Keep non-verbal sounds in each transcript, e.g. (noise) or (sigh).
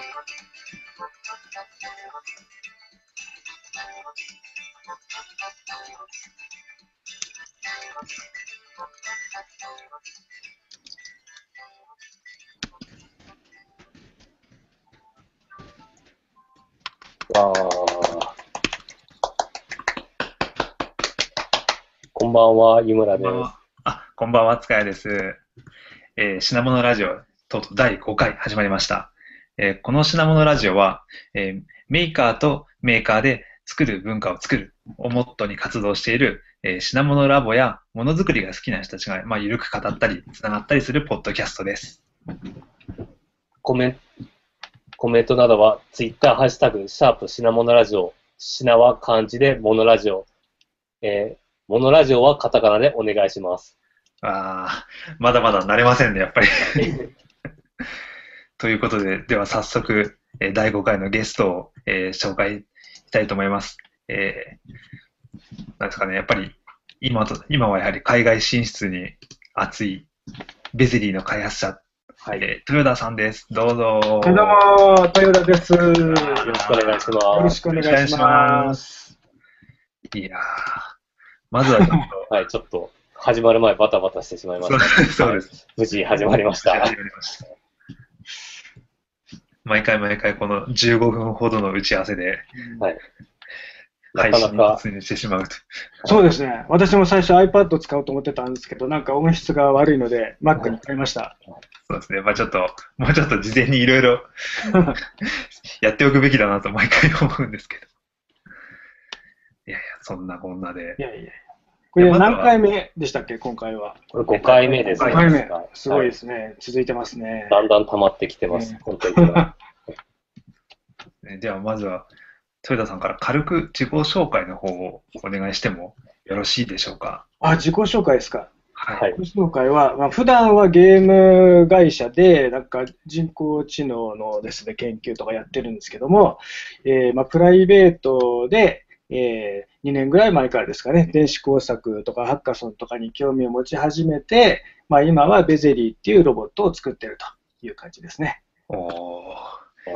あこんばんは、湯村です。あ、こんばんは、塚谷です。えー品物ラジオ、とうとう第5回始まりました。えーこの品物ラジオは、えーメーカーとメーカーで作る文化を作るをモットーに活動している、えー品物ラボやものづくりが好きな人たちが、まあ、ゆるく語ったり、つながったりするポッドキャストです。コメンコメントなどは、ツイッター、ハッシュタグ、シャープ品物ラジオ、品は漢字でモノラジオ、えー、モノラジオはカタカナでお願いします。あーまだまだ慣れませんね、やっぱり。(laughs) ということで、では早速、えー第5回のゲストを、えー紹介したいと思います。えーなんですかね、やっぱり今と今はやはり海外進出に熱いベゼリーの開発者、はい。よえー豊田さんです。どうぞ。どうも、豊田です。よろしくお願いしろます。しくお願いします。いやーまずはちょっ (laughs) はい、ちょっと、始まる前バタバタしてしまいまと、した。そうです。無事始まりました。始まりました毎回毎回この15分ほどの打ち合わせではい。な配信に突入してしまうと。そうですね。私も最初 iPad 使おうと思ってたんですけど、なんか音質が悪いので Mac に変えました。そうですね。まあちょっと、もうちょっと事前にいろいろやっておくべきだなと毎回思うんですけど。いやいや、そんなこんなでい。やいや。これ何回目でしたっけ、今回は？これ5回目ですね。5回目は。すごいですね。続いてますね。だんだん溜まってきてますね、本当に。(laughs) ねではまずは、豊田さんから軽く自己紹介の方をお願いしてもよろしいでしょうか？あ、自己紹介ですか？はい。はい自己紹介は、まあ、普段はゲーム会社で、なんか人工知能のですね、研究とかやってるんですけども、えーまあ、プライベートで、え2年ぐらい前からですかね、電子工作とかハッカソンとかに興味を持ち始めて、まあ、今はベゼリーっていうロボットを作ってるという感じですね。おー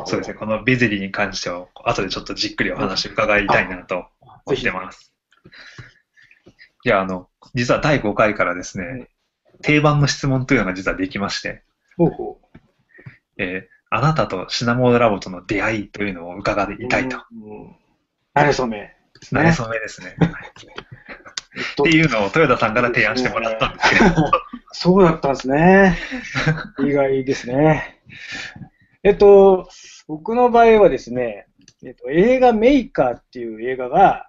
そうですね。このベゼリーに関しては、後でちょっとじっくりお話伺いたいなと思ってます。いや、あの、実は第5回からですね、定番の質問というのが実はできまして、ほうほう。えーあなたとシナモーラボとの出会いというのを伺いたいと。うん。慣れ初めですね。なれそめですね。っていうのを豊田さんから提案してもらったんですけど、そうだったんですね。意外ですね。えっと、僕の場合はですね、えっと、映画メーカーっていう映画が、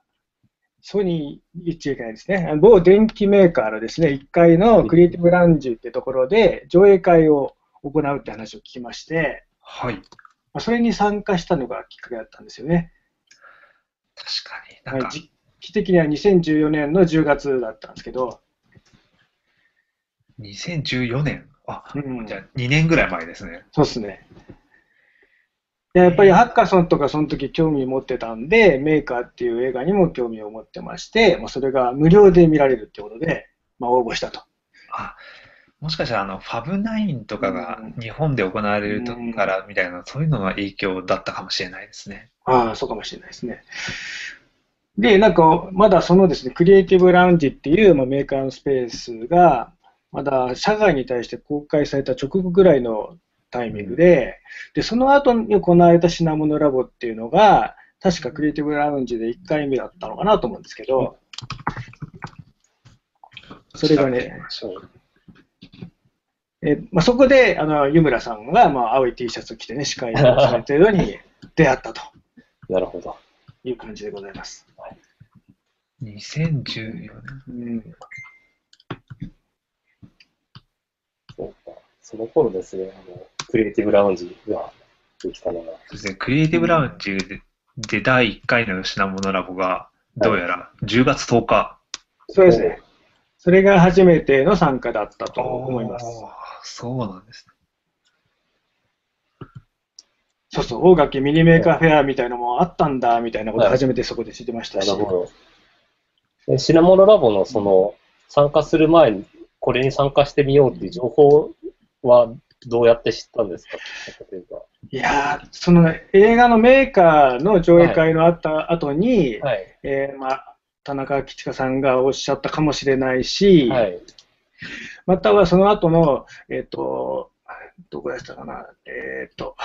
ソニー、言っちゃいけないですね。某電機メーカーのですね、1階のクリエイティブラウンジってところで上映会を行うって話を聞きまして、はい。まあそれに参加したのがきっかけだったんですよね。確かに。なはい、んか、時期的には2014年の10月だったんですけど、2014年。あ、うんじゃあ2年ぐらい前ですね。そうですね。でやっぱりハッカソンとかその時興味持ってたんで、メーカーっていう映画にも興味を持ってまして、もうそれが無料で見られるってことで、まあ、応募したと。あ、もしかしたらあの、ファブナインとかがうん日本で行われるとうんからみたいな、そういうのの影響だったかもしれないですね。ああ、そうかもしれないですね。で、なんか、まだそのですね、クリエイティブラウンジっていう、まあ、メーカーのスペースが、まだ社外に対して公開された直後ぐらいのタイミングで、で、その後に行われた品物ラボっていうのが、確かクリエイティブラウンジで1回目だったのかなと思うんですけど、それがね、そうえまあ、そこで、あの、湯村さんが、まあ、青い T シャツを着てね、司会をされているのに (laughs) 出会ったとなるほど。いう感じでございます。2014年。うんそうか。その頃ですね、あの、クリエイティブラウンジができたのが。そうですね、クリエイティブラウンジでで第1回の品物ラボが、どうやら10月10日。そうですね。それが初めての参加だったと思います。そうなんですね。そうそう、大垣ミニメーカーフェアみたいなのもあったんだ、みたいなことを初めてそこで知ってましたし。なるほど。で品物ラボのその、参加する前に、これに参加してみようっていう情報はどうやって知ったんですか？いうか。いやーその映画のメーカーの上映会のあった後に、はい。えーまあ、田中吉香さんがおっしゃったかもしれないし、はい。またはその後の、えっ、と、どこでしたかな、えっ、と、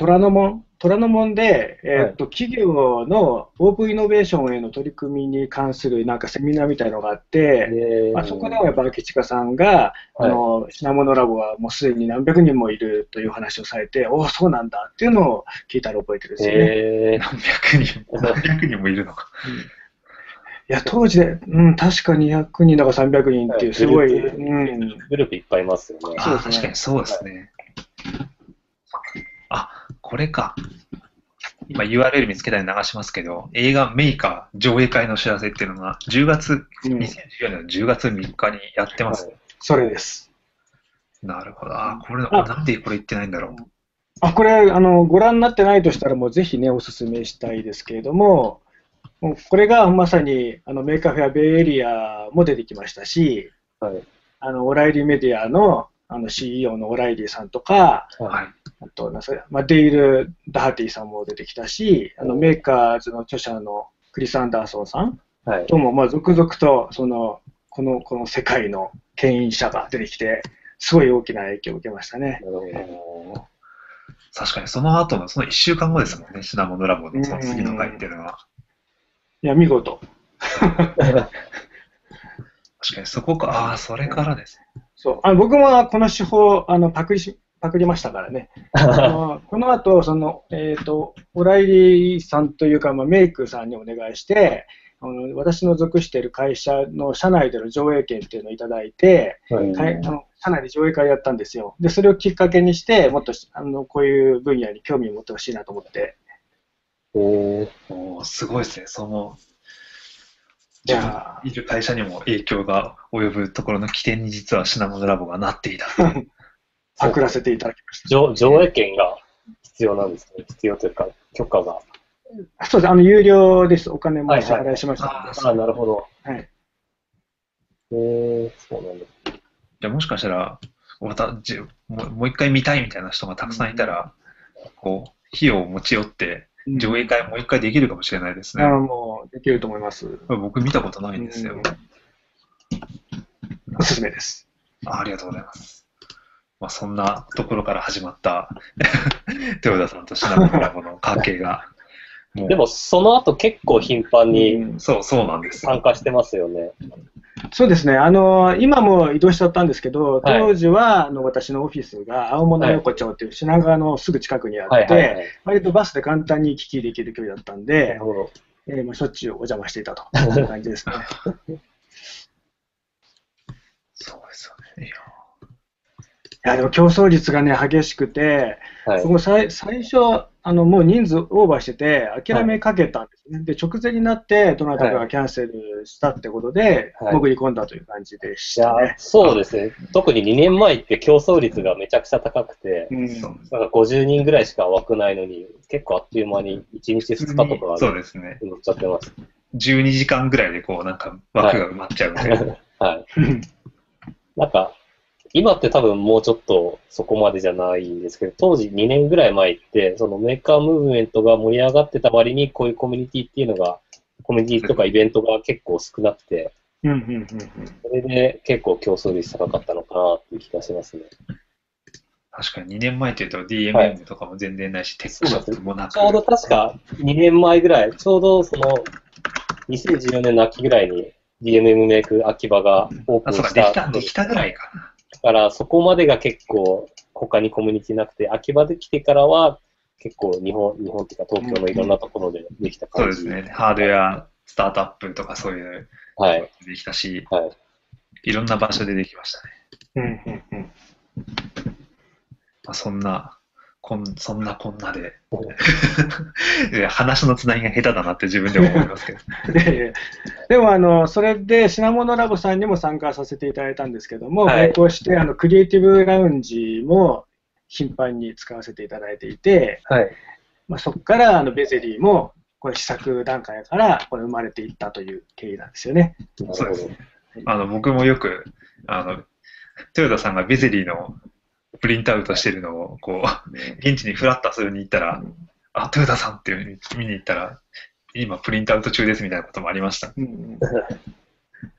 虎ノ門。虎ノ門で、えっ、と、企業のオープンイノベーションへの取り組みに関するなんかセミナーみたいのがあって、でまあ、そこでもやっぱ吉川さんが、あの、品物ラボはもうすでに何百人もいるという話をされて、おお、そうなんだっていうのを聞いたら覚えてるんですよね。えー、何百人、何百人もいるのか。いや、当時で、うん、確か200人だか300人っていう、すごい、はいうん、グループいっぱいいますよね。そうですねああ確かにそうですね。あ、これか。今 URL 見つけたり流しますけど、映画メーカー上映会のお知らせっていうのが、10月、うん2014年の10月3日にやってます。はいそれです。なるほど。あー、これ、なんでこれ言ってないんだろう。あ、これ、あの、ご覧になってないとしたら、もうぜひね、お勧めしたいですけれども、これがまさに、あの、メーカーフェアベイエリアも出てきましたし、はい。あの、オライリーメディアの、あの、CEO のオライリーさんとか、はい。あと、なんすかまあ、デイル・ダハティさんも出てきたし、あの、メーカーズの著者のクリス・アンダーソンさんはい。とも、まあ、続々と、その、この、この世界の牽引者が出てきて、すごい大きな影響を受けましたね。なるほどおー確かにその後の、その1週間後ですもんね、シナモノラボのその次の回っていうのは。いや、見事。確かにそこか、ああ、それからです。そう。あ僕もこの手法、あの、パクリし、パクりましたからね。あのこの後、その、えっ、と、オライリーさんというか、まあ、メイクさんにお願いして、あの私の属している会社の社内での上映権っていうのをいただいて、はいかいあの社内で上映会やったんですよ。で、それをきっかけにして、もっとあのこういう分野に興味を持ってほしいなと思って。えー、おーすごいですね。その、じゃあ、いる会社にも影響が及ぶところの起点に実はシナモノラボがなっていた。(laughs) パクらせていただきまし上上映権が必要なんですね。必要というか、許可が。た。そうです。あの、有料です。お金も支払いしました。はいはいああ、なるほど。はい。えー、そうなんだ。じゃあもしかしたら、またじもうもう一回見たいみたいな人がたくさんいたら、こう、費用を持ち寄って、上映会もう一回できるかもしれないですね。あもう、できると思います。僕見たことないんですよ。うんおすすめです。あありがとうございます。まあ、そんなところから始まった (laughs) 豊田さんとシナモノラボの関係が、でも、その後結構頻繁にうんそう、そうなんですよ。参加してますよね。そうですね。あの、今も移動しちゃったんですけど、はい当時は、あの、私のオフィスが青物横丁っていう品川のすぐ近くにあって。割とバスで簡単に行き来できる距離だったんなで。えーまあ、しょっちゅうお邪魔していたという感じですね。(laughs) そうですよね。いやでも競争率がね、激しくて、はい。最最初、あの、もう人数オーバーしてて、諦めかけたんですね。で、直前になって、どなたかがキャンセルしたってことで、はい潜り込んだという感じでしいやたね。そうですね。特に2年前って競争率がめちゃくちゃ高くて、うんなんか50人ぐらいしか枠ないのに、結構あっという間に1日2日とかそうでですね。乗っちゃってます。12時間ぐらいでこう、なんか枠が埋まっちゃうみたいな。(laughs) はい。(laughs) なんか、今って多分もうちょっとそこまでじゃないんですけど、当時2年ぐらい前って、そのメーカームーブメントが盛り上がってた割に、こういうコミュニティっていうのが、コミュニティとかイベントが結構少なくて、うんうんうんうんそれで結構競争率高かったのかなっていう気がしますね。確かに2年前っていうと DMM とかも全然ないし、テックショップもなく。ちょうど確か2年前ぐらい、ちょうどその2014年の秋ぐらいに DMM メイク秋葉がオープあ、ンそうか、できた、したできたぐらいかな。から、そこまでが結構他にコミュニティなくて、秋葉で来てからは結構日本、日本っていうか東京のいろんなところでできた感じ。そうですね。ハードウェア、スタートアップとかそういうはい。できたし、はい。いろんな場所でできましたね。うんうんうんまあ、そんな、こんそんなこんなで (laughs) 話のつなぎが下手だなって自分でも思いますけど。(laughs) ででもあの、それで品物ラボさんにも参加させていただいたんですけども、はいしてあのクリエイティブラウンジも頻繁に使わせていただいていて、はい。まあ、そこからあのベゼリーもこれ試作段階からこれ生まれていったという経緯なんですよね。そうです。あの、僕もよく、あの、豊田さんがベゼリーのプリントアウトしてるのを、こう、現地にフラッと遊びに行ったら、あ、トヨタさんっていう見に行ったら、今プリントアウト中ですみたいなこともありました。うん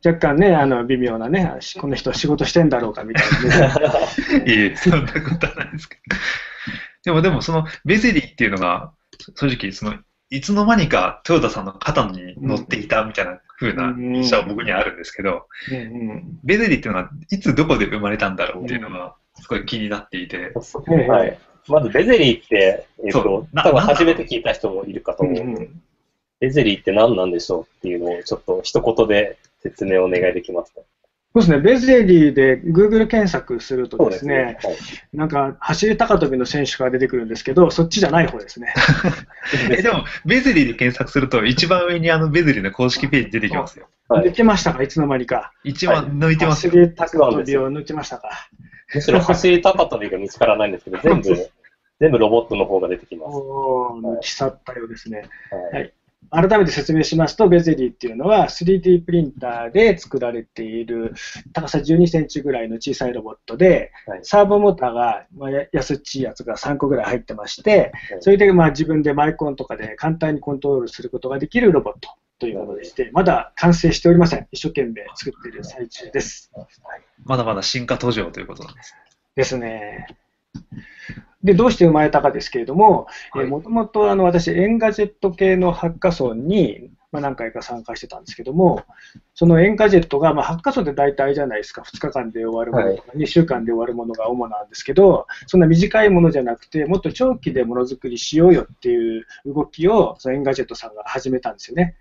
若干ね、あの微妙なね、しこの人仕事してんだろうかみたいなね。(laughs) いえ、そんなことはないですけど。でもでも、そのベゼリーっていうのが、正直、その、いつの間にかトヨタさんの肩に乗っていたみたいな風な印象は僕にはあるんですけど、うんうんベゼリーっていうのは、いつどこで生まれたんだろうっていうのが、すごい気になっていて、はい。まず、ベゼリーって、えっ、そと多分初めて聞いた人もいるかと思うんで、うんベゼリーって何なんでしょうっていうのをちょっと一言で説明をお願いできますか？そうですね、ベゼリーで Google 検索するとですね、はいなんか走り高跳びの選手が出てくるんですけど、そっちじゃない方ですね。(laughs) えでも、ベゼリーで検索すると、一番上にあのベゼリーの公式ページ出てきますよ。はい抜けましたか、いつの間にか。一番抜いてますよ。走り高跳びを抜きましたか？むしろ走り高跳びが見つからないんですけど、(laughs) 全部、全部ロボットの方が出てきます。おー、抜き去ったようですね。はい。はい。改めて説明しますと、ベゼリーっていうのは 3D プリンターで作られている高さ12センチぐらいの小さいロボットで、はい。サーボモーターが、まあ、や安っちいやつが3個ぐらい入ってまして、はい。それでまあ自分でマイコンとかで簡単にコントロールすることができるロボットというものでして、まだ完成しておりません。一生懸命作っている最中です。まだまだ進化途上ということなんです。ですね。で、どうして生まれたかですけれども、はいもともとあの私、エンガジェット系のハッカソンに、まあ、何回か参加してたんですけども、そのエンガジェットが、まあ、ハッカソンって大体じゃないですか、2日間で終わるものとか、2週間で終わるものが主なんですけど、そんな短いものじゃなくて、もっと長期でものづくりしようよっていう動きを、そのエンガジェットさんが始めたんですよね。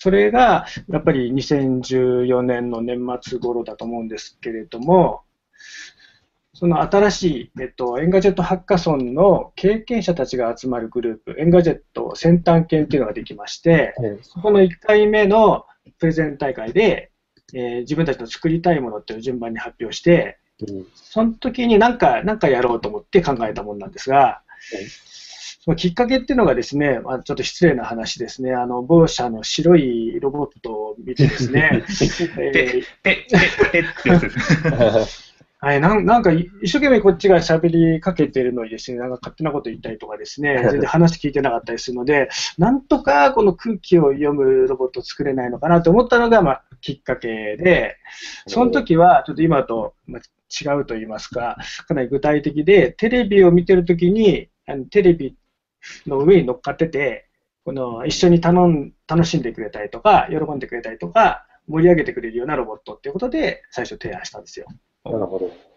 それが、やっぱり2014年の年末頃だと思うんですけれども、その新しい、えっと、エンガジェットハッカソンの経験者たちが集まるグループ、エンガジェット先端研っていうのができまして、そこの1回目のプレゼン大会で、えー自分たちの作りたいものっていうのを順番に発表して、うん。その時に何か、なんかやろうと思って考えたものなんですが、そのきっかけっていうのがですね、まあ、ちょっと失礼な話ですね、あの某社の白いロボットを見てですね。はい、なんなんかい一生懸命こっちが喋りかけてるのにですね、なんか勝手なこと言ったりとかですね、(laughs) 全然話聞いてなかったりするので、なんとかこの空気を読むロボットを作れないのかなと思ったのが、まあ、きっかけで、その時はちょっと今とまあ違うと言いますか、かなり具体的で、テレビを見てる時に、あのテレビの上に乗っかってて、この一緒に頼ん楽しんでくれたりとか、喜んでくれたりとか、盛り上げてくれるようなロボットっていうことで最初提案したんですよ。なるほど。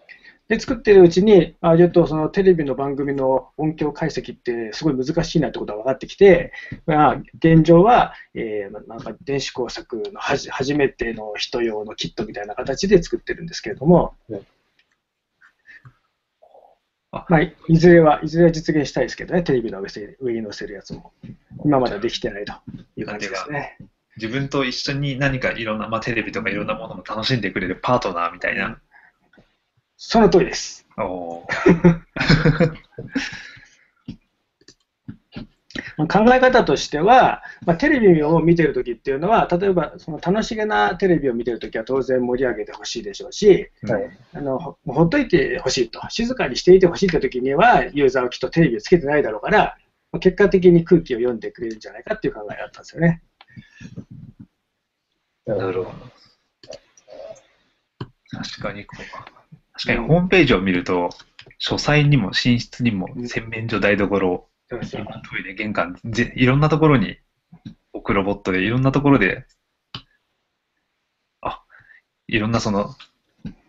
で、作ってるうちに、あちょっとそのテレビの番組の音響解析ってすごい難しいなってことが分かってきて、まあ、現状は、えーまあなんか電子工作のはじ初めての人用のキットみたいな形で作ってるんですけれども、まあ、いいずれは、いずれは実現したいですけどね、テレビの上せ上に載せるやつも。今までできてないという感じですね。自分と一緒に何かいろんな、まあ、テレビとかいろんなものも楽しんでくれるパートナーみたいな。その通りです。おー (laughs) 考え方としては、まあ、テレビを見てるときっていうのは、例えばその楽しげなテレビを見てるときは当然盛り上げてほしいでしょうし、はい。あのほほっといてほしいと、静かにしていてほしいというときには、ユーザーはきっとテレビをつけてないだろうから、まあ結果的に空気を読んでくれるんじゃないかっていう考えだったんですよね。ななるほど。確かにこう、確かにホームページを見ると、書斎にも寝室にも洗面所、台所、トイレ、玄関、ぜいろんなところに置くロボットで、いろんなところで、あ、いろんなその、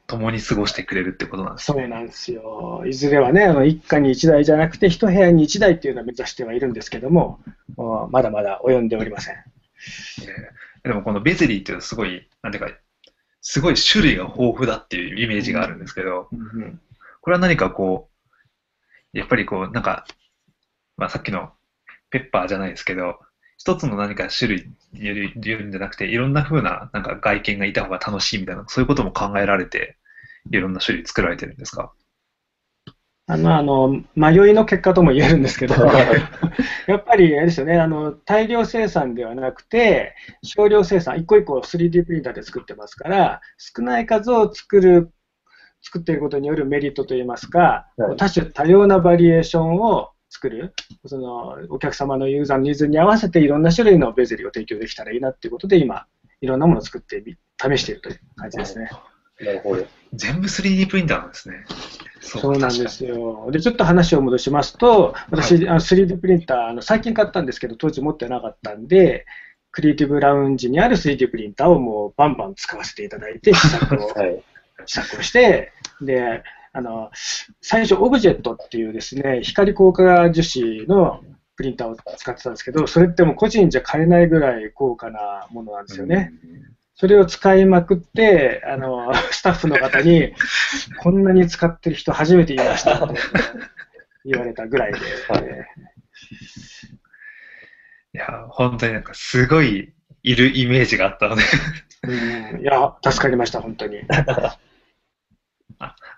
共に過ごしてくれるってことなんですね。そうなんですよ。いずれはね、あの一家に一台じゃなくて、一部屋に一台っていうのを目指してはいるんですけども、まだまだ及んでおりません。えーでもこのベゼリーっていうのはすごい、なんていうか、すごい種類が豊富だっていうイメージがあるんですけど、うんこれは何かこう、やっぱりこう、なんか、まあさっきのペッパーじゃないですけど、一つの何か種類言う言うんじゃなくて、いろんな風ななんか外見がいた方が楽しいみたいな、そういうことも考えられて、いろんな種類作られてるんですか？あのあの迷いの結果とも言えるんですけど、(laughs) やっぱりあれですよねあの、大量生産ではなくて、少量生産、一個一個 3D プリンターで作ってますから、少ない数を作る作っていることによるメリットといいますか、はい。多種多様なバリエーションを作る、そのお客様のユーザーのニーズに合わせていろんな種類のベゼリーを提供できたらいいなっていうことで、今、いろんなものを作ってみ試しているという感じですね。なるほど。全部 3D プリンターなんですね。そそうなんですよ。で、ちょっと話を戻しますと、私、あの 3D プリンターあの、最近買ったんですけど、当時持ってなかったんで、クリエイティブラウンジにある 3D プリンターをもうバンバン使わせていただいて、試作を (laughs) はい。試作をして、で、あの、最初、オブジェットっていうですね、光硬化樹脂のプリンターを使ってたんですけど、それってもう個人じゃ買えないぐらい高価なものなんですよね。それを使いまくって、あの、スタッフの方に、こんなに使ってる人初めて言いましたって言われたぐらいで、はいいや、本当になんかすごいいるイメージがあったので、うん、いや、助かりました、本当に。(laughs)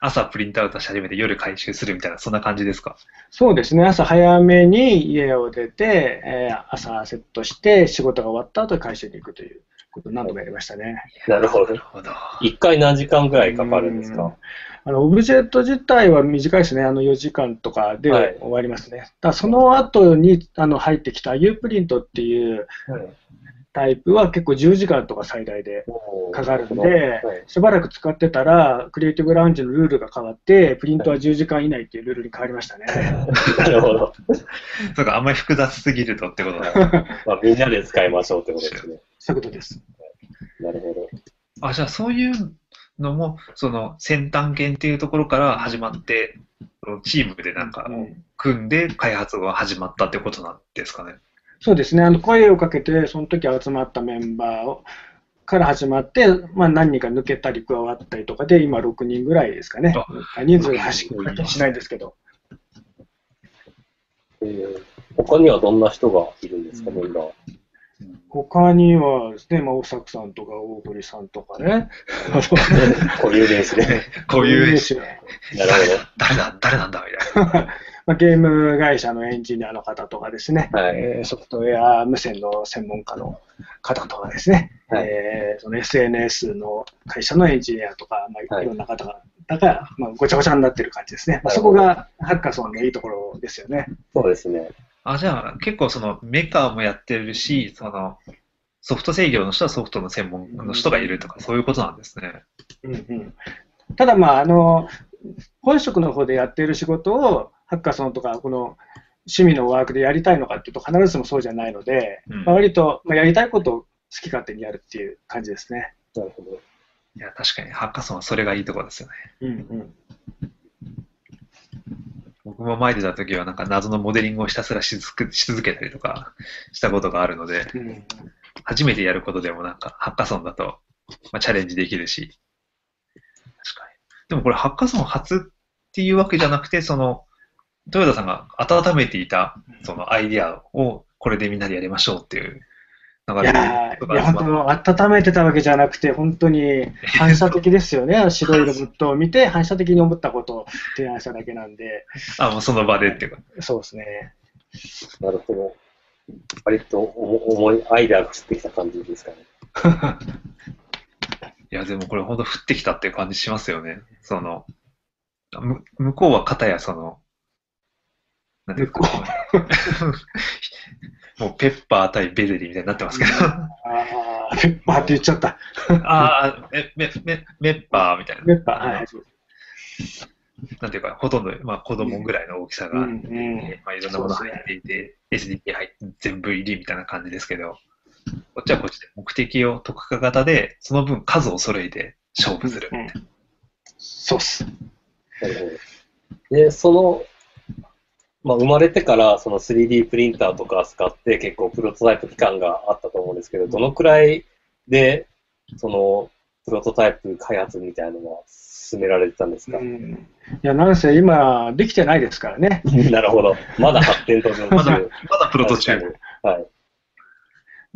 朝プリントアウトし始めて夜回収するみたいな、そんな感じですか？そうですね、朝早めに家を出て、えー朝セットして、仕事が終わった後回収に行くということを何度もやりましたね。なるほどなる。ほど。一回何時間ぐらいかかるんですうんかあのオブジェット自体は短いですね、あの4時間とかではい終わりますね。だからその後にあの入ってきた U プリントっていうはい。タイプは結構10時間とか最大でかかるんではい、しばらく使ってたら、クリエイティブラウンジのルールが変わって、プリントは10時間以内っていうルールに変わりましたね。(laughs) なるほど。そうか、あんまり複雑すぎるとってことだ。(laughs) まあ、みんなで使いましょうってことですね。そういうことです。なるほど。あ、じゃあそういうのも、その先端研っていうところから始まって、そのチームでなんかうん組んで開発が始まったってことなんですかね。そうですね、あの声をかけて、その時集まったメンバーをから始まって、まあ、何人か抜けたり加わったりとかで、今6人ぐらいですかね。人数が走りしないですけど。えー他にはどんな人がいるんですか、メンバー。他にはですね、まあ、大作さんとか大堀さんとかね。こういう練習で。こういう、ですよなる誰だ、誰なんだみたいな。(laughs) まあ、ゲーム会社のエンジニアの方とかですね、はいえーソフトウェア無線の専門家の方とかですね、はいえーその SNS の会社のエンジニアとか、まあ、はいいろんな方が、だから、まあ、ごちゃごちゃになってる感じですね。まあ、そこがハッカソンのいいところですよね。そうですね。あ、じゃあ結構そのメーカーもやってるし、そのソフト制御の人はソフトの専門の人がいるとか、そういうことなんですね。うんうん、ただ、まあ、あの、本職の方でやっている仕事を、ハッカソンとか、この趣味のワークでやりたいのかっていうと、必ずしもそうじゃないので、うんまあ、割と、まあ、やりたいことを好き勝手にやるっていう感じですね。なるほど。いや、確かにハッカソンはそれがいいところですよね。うんうん僕も前出た時はなんか謎のモデリングをひたすらし続けし続けたりとかしたことがあるので、うん初めてやることでもなんかハッカソンだと、まあ、チャレンジできるし。確かに。でもこれハッカソン初っていうわけじゃなくて、その、豊田さんが温めていたそのアイディアをこれでみんなでやりましょうっていう流いれいや、とか集まっ本当、温めてたわけじゃなくて、本当に反射的ですよね。白いロボットを見て、(laughs) 反射的に思ったことを提案しただけなんで、あ、もうその場でっていうか。そうですね。なるほど。割と重重いアイデアが降ってきた感じですかね。(laughs) いや、でもこれ本当降ってきたっていう感じしますよね。その、む向こうは片やその、なんていう (laughs) もうペッパー対ベゼリーみたいになってますけど。ああ、(laughs) ペッパーって言っちゃった。ああ、え、め、め、メッパーみたいな。ペッパー、はい。なんていうか、ほとんど、まあ子供ぐらいの大きさが、うんうんまあいろんなもの入っていて、SDK 入って全部入りみたいな感じですけど、こっちはこっちで目的を特化型で、その分数を揃えて勝負するみたいな。そうっす。で、その、まあ、生まれてからその 3D プリンターとか使って結構プロトタイプ期間があったと思うんですけど、どのくらいで、その、プロトタイプ開発みたいなのは進められてたんですか、うんいや、なんせ今、できてないですからね。(laughs) なるほど。まだ発展途上まだ、中。まだプロト中。はい。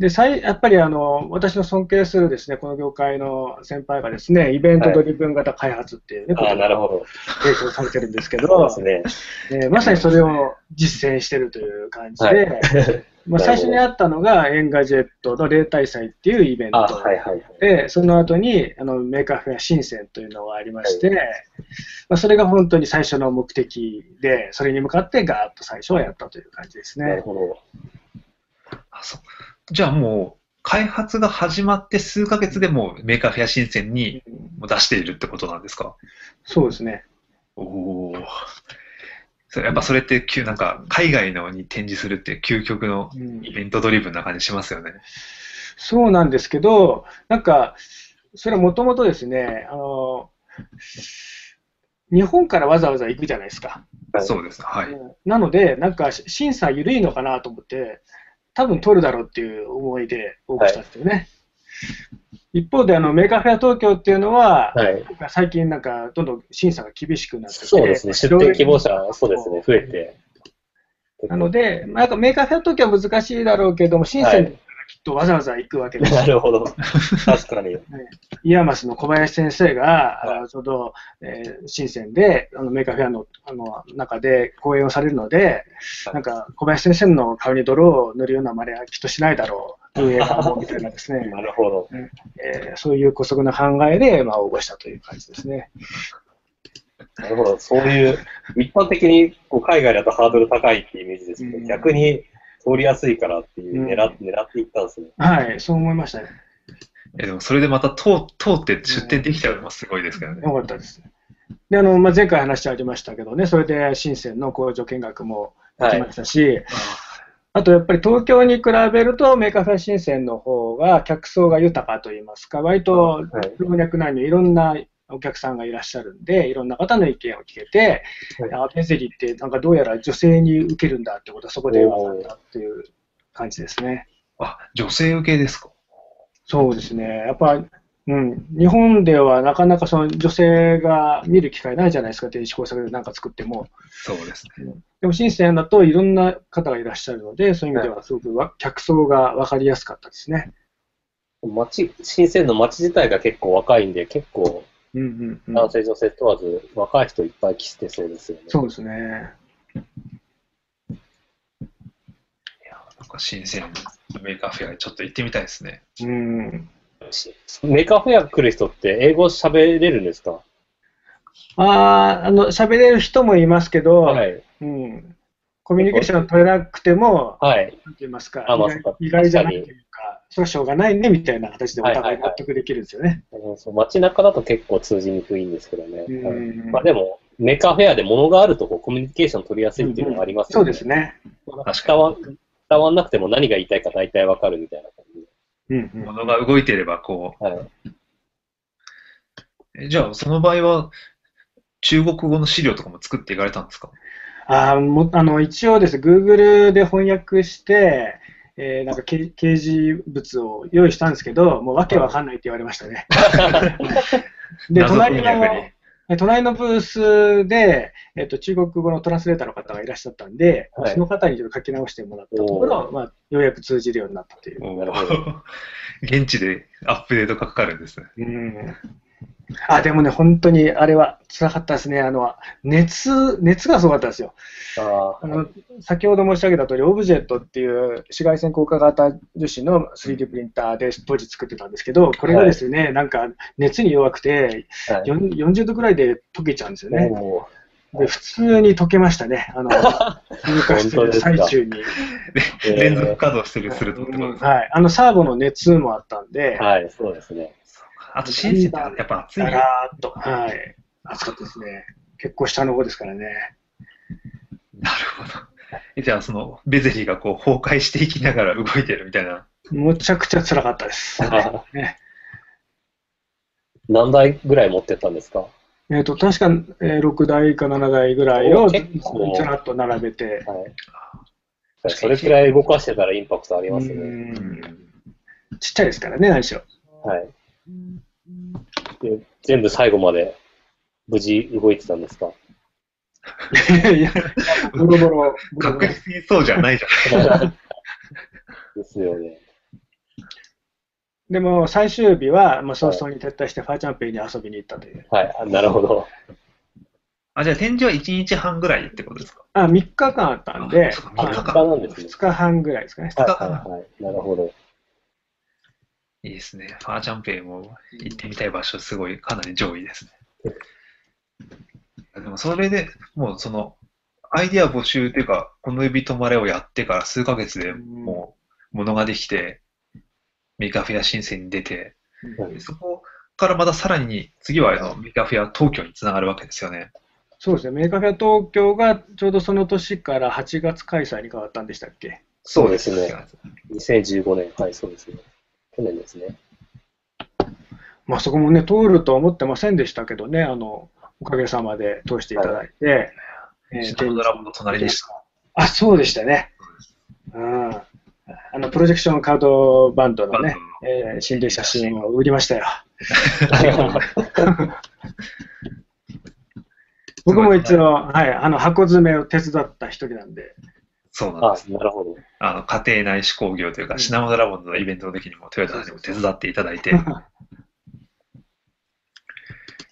で、最やっぱりあの私の尊敬するですね、この業界の先輩がですね、イベントドリブン型開発っていうね、ああ、なるほど。ど。提供されてるんですけそうど、ですね。えーまさにそれを実践してるという感じで、はいまあ、(laughs) 最初にあったのがエンガジェットの例大祭っていうイベント、あ、はいはいはい。で、その後にあのメーカーフェア深センというのがありまして、まあ、それが本当に最初の目的で、それに向かってガーッと最初はやったという感じですね。なるほど。あそうじゃあもう、開発が始まって数ヶ月でもうメーカーフェア深センに出しているってことなんですか？そうですね。おお。それやっぱそれって急、なんか、海外のに展示するって究極のうんイベントドリブンな感じしますよね。そうなんですけど、なんか、それはもともとですね、あの、日本からわざわざ行くじゃないですか。はいそうです。はい。なので、なんか審査緩いのかなと思って、多分取るだろうっていう思いで応募したんですよね。一方であの、メーカーフェア東京っていうのは、はい。最近なんかどんどん審査が厳しくなってて、そうですね。出展希望者、そうですね、増えて。なので、まあ、なんかメーカーフェア東京は難しいだろうけども、審査にきっとわざわざ行くわけです。(laughs) なるほど。確かに。 IAMASの小林先生が、はいちょうど、えー深センであのメーカーフェアのあの中で講演をされるので、はいなんか小林先生の顔に泥を塗るような真似はきっとしないだろう、運営側もみたいなですね、(laughs) なるほど。えーそういう姑息な考えで、まあ、応募したという感じですね。なるほど。そういう、一般的にこう海外だとハードル高いっていうイメージですけど、うん逆に通りやすいからっていう狙っ、う狙っていったんですね。はい、そう思いましたね。えでもそれでまた通通って出店できたのもすごいですけどね。よかったです。で、あの、まあ、前回話ありましたけどね、それで深センの工場見学もできましたし、あとやっぱり東京に比べるとメーカーフェア深センの方が客層が豊かといいますか、割とはい老若男女いろんなお客さんがいらっしゃるんで、いろんな方の意見を聞けて、はいあベゼリってなんかどうやら女性に受けるんだってことはそこで分かったっていう感じですね。あ、女性受けですか？そうですね。やっぱ、うん、日本ではなかなかその女性が見る機会ないじゃないですか、電子工作で何か作っても。そうですね。でも、深センだといろんな方がいらっしゃるので、そういう意味ではすごくわ客層が分かりやすかったですね。街、深センの街自体が結構若いんで、結構うんうんうん、男性女性問わず若い人いっぱい来てそうですよね。そうですね。なんか深センメーカーフェアにちょっと行ってみたいですね。うん。しメーカーフェア来る人って英語喋れるんですか？ああ、あの、喋れる人もいますけど、はい。うん。コミュニケーション取れなくても、はい。なんて言いますか、あまあそっか意外意外じゃないというか、それはしょうがないねみたいな形でお互い納得できるんですよね。あのそう街中だと結構通じにくいんですけどね。まあでも、メーカーフェアで物があるとこうコミュニケーション取りやすいっていうのがありますそうですね。なんか伝わ伝わんなくても何が言いたいか大体わかるみたいな感じうんうん物が動いていれば、こで。はい。う、えじゃあその場合は、中国語の資料とかも作っていかれたんですか？あーもあの一応ですね、Google で翻訳して、えーなんかけ掲示物を用意したんですけど、もうわけわかんないって言われましたね。(laughs) で、謎隣の隣のブースで、えっと、中国語のトランスレーターの方がいらっしゃったんで、はいその方にちょっと書き直してもらったとこおろ、まあ、ようやく通じるようになったという。現地でアップデートがかかるんですね。うんあ、でもね、本当にあれは辛かったですね。あの、熱、熱がすごかったですよ。ああの先ほど申し上げた通り、オブジェットっていう紫外線硬化型樹脂の 3D プリンターで当時作ってたんですけど、これがですね、なんか熱に弱くて、あ、はい。よん40度ぐらいで溶けちゃうんですよね。で普通に溶けましたね。あの、(laughs) 通過してる最中に。えー連続稼働してるするとってことですかはい。あの、サーボの熱もあったんで、はい、そうですね。あと、新鮮ってやっぱ暑いだ。らーっと、はい。暑かったですね。結構下の方ですからね。なるほど。えじゃあ、その、ベゼリーがこう崩壊していきながら動いてるみたいな。むちゃくちゃ辛かったです。あね (laughs) 何台ぐらい持ってったんですか？えっ、と、確か、えー6台か7台ぐらいをおずらっと並べて、はい。それくらい動かしてたらインパクトありますうね。んちっちゃいですからね、何しろ。はい。で全部最後まで無事動いてたんですか？いや、ボロボロ、そうじゃないじゃん。(laughs) ですよね。でも最終日は、まあ、早々に撤退して、ファーチャンペイに遊びに行ったという。はい、あなるほど。あ、じゃあ展示は1日半ぐらいってことですか？あ、3日間あったんで、あそうかあ、3三日間日なんですね2。日半ぐらいですかね。はい日間はいはい。なるほど。いいですね。ファーチャンペイも行ってみたい場所、すごい、かなり上位ですね。でも、それでもう、その、アイディア募集っていうか、この指止まれをやってから数ヶ月でもう、ものができて、メーカーフェア深センに出て、そこからまたさらに、次はあのメーカーフェア東京につながるわけですよね。そうですね。メーカーフェア東京がちょうどその年から8月開催に変わったんでしたっけ？そうですね。2015年。はい、そうですね。去年ですね。まあそこもね、通るとは思ってませんでしたけどね、あの、おかげさまで通していただいて、えーシナプスラボの隣でした。あ、そうでしたね。うん。あの、プロジェクションカードバンドのね、えー心霊写真を売りましたよ。(laughs) 僕も一応、はい、あの、箱詰めを手伝った一人なんで、あそうなんです。、なるほど。あの、家庭内手工業というか、うんシナモドラボンのイベントの時にもトヨタさんにも手伝っていただいて、(laughs)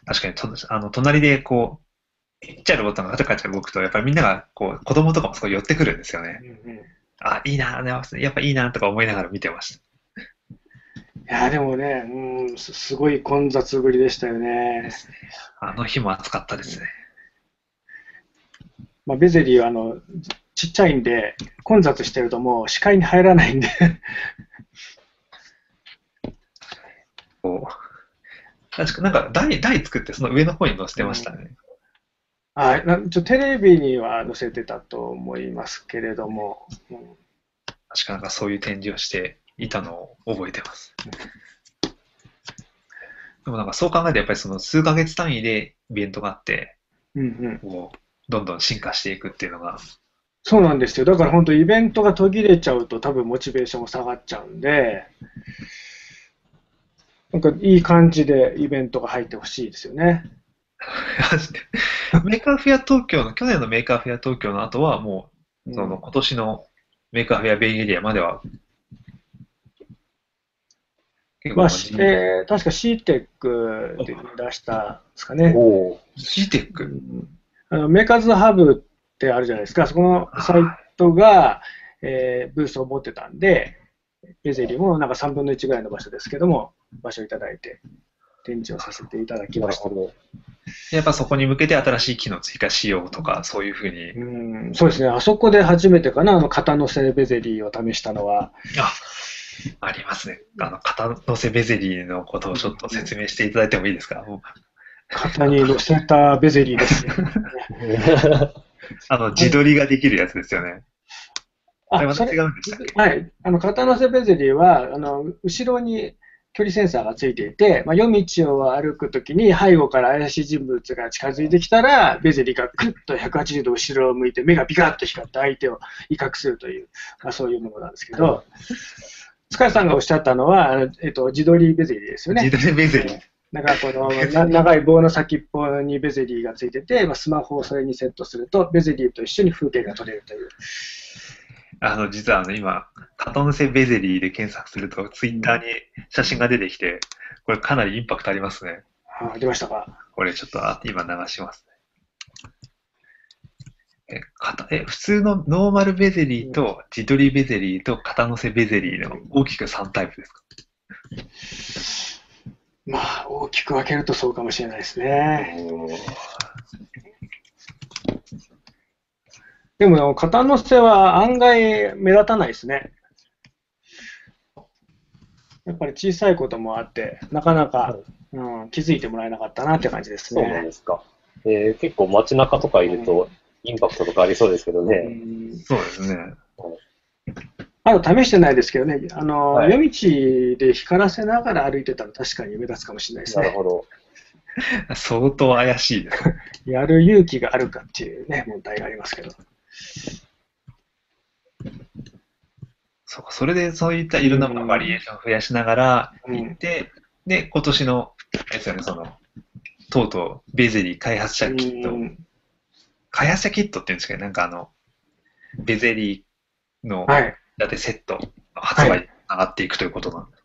確かにと、あの、隣でこう、ちっちゃいロボットがカチャカチャ動くと、やっぱりみんなが、こう、子供とかもすごい寄ってくるんですよね。うんうんあ、いいな、ねやっぱいいな、とか思いながら見てました。いや、でもね、うん、すすごい混雑ぶりでしたよね。あの日も暑かったですね。まあ、ベゼリーはあのちっちゃいんで、混雑してるともう視界に入らないんで、(laughs) 確か、なんか台、台作ってその上の方に載せてましたね。あなちょテレビには載せてたと思いますけれども、うん。確かなんかそういう展示をしていたのを覚えてます。でもなんかそう考えるとやっぱりその数ヶ月単位でイベントがあって、うんうん、こう、どんどん進化していくっていうのが、そうなんですよ、だから本当、イベントが途切れちゃうと、多分モチベーションも下がっちゃうんで、なんかいい感じでイベントが入ってほしいですよね。メーカーフェア東京の、去年のメーカーフェア東京の後はもう、その今年のメーカーフェアベイエリアまでは、結まあ、えー確か CEATEC で出したんですかね。あのメーカーズハブってあるじゃないですか、そこのサイトが、えーブースを持ってたんで、ベゼリーもなんか3分の1ぐらいの場所ですけども、場所をいただいて、展示をさせていただきました。やっぱそこに向けて新しい機能追加しようとか、そういうふうに、うんそうですね、あそこで初めてかな、あの型乗せベゼリーを試したのは。あ、ありますね。あの、型乗せベゼリーのことをちょっと説明していただいてもいいですか？型に乗せたベゼリーですね。(laughs) あの、自撮りができるやつですよね。あれまた違うんでしたっけはい、あの型乗せベゼリーはあの後ろに距離センサーがついていて、まあ、夜道を歩くときに背後から怪しい人物が近づいてきたら、ベゼリーがぐっと180度後ろを向いて、目がビカッと光って相手を威嚇するという、まあ、そういうものなんですけど、塚谷さんがおっしゃったのは、あのえっと、自撮りベゼリーですよね。自撮りベゼリー。なんかこのな長い棒の先っぽにベゼリーがついてて、まあ、スマホをそれにセットすると、ベゼリーと一緒に風景が撮れるという。あの、実はあの、今、肩乗せベゼリーで検索すると、ツイッターに写真が出てきて、これかなりインパクトありますね。あ出ましたか。これちょっとあ今流しますね。え、肩、え、普通のノーマルベゼリーと自撮りベゼリーと肩乗せベゼリーの大きく3タイプですか？まあ、大きく分けるとそうかもしれないですね。でも、型乗せは案外目立たないですね。やっぱり小さいこともあって、なかなか、うん、気づいてもらえなかったなって感じですそうなんね。ですか。えー結構街中とかいると、インパクトとかありそうですけどうね。んそうですね。あの試してないですけどね、あの、はい夜道で光らせながら歩いてたら確かに目立つかもしれないですね。なるほど。(laughs) 相当怪しいです。(laughs) やる勇気があるかっていうね、問題がありますけど。そうか、それでそういったいろんなものバリエーションを増やしながら行って、で、今年の、ですよね、その、とうとう、ベゼリー開発者キット、うん開発者キットっていうんですけど、なんかあの、ベゼリーの、はい。だってセット、発売に上がっていくということなんで。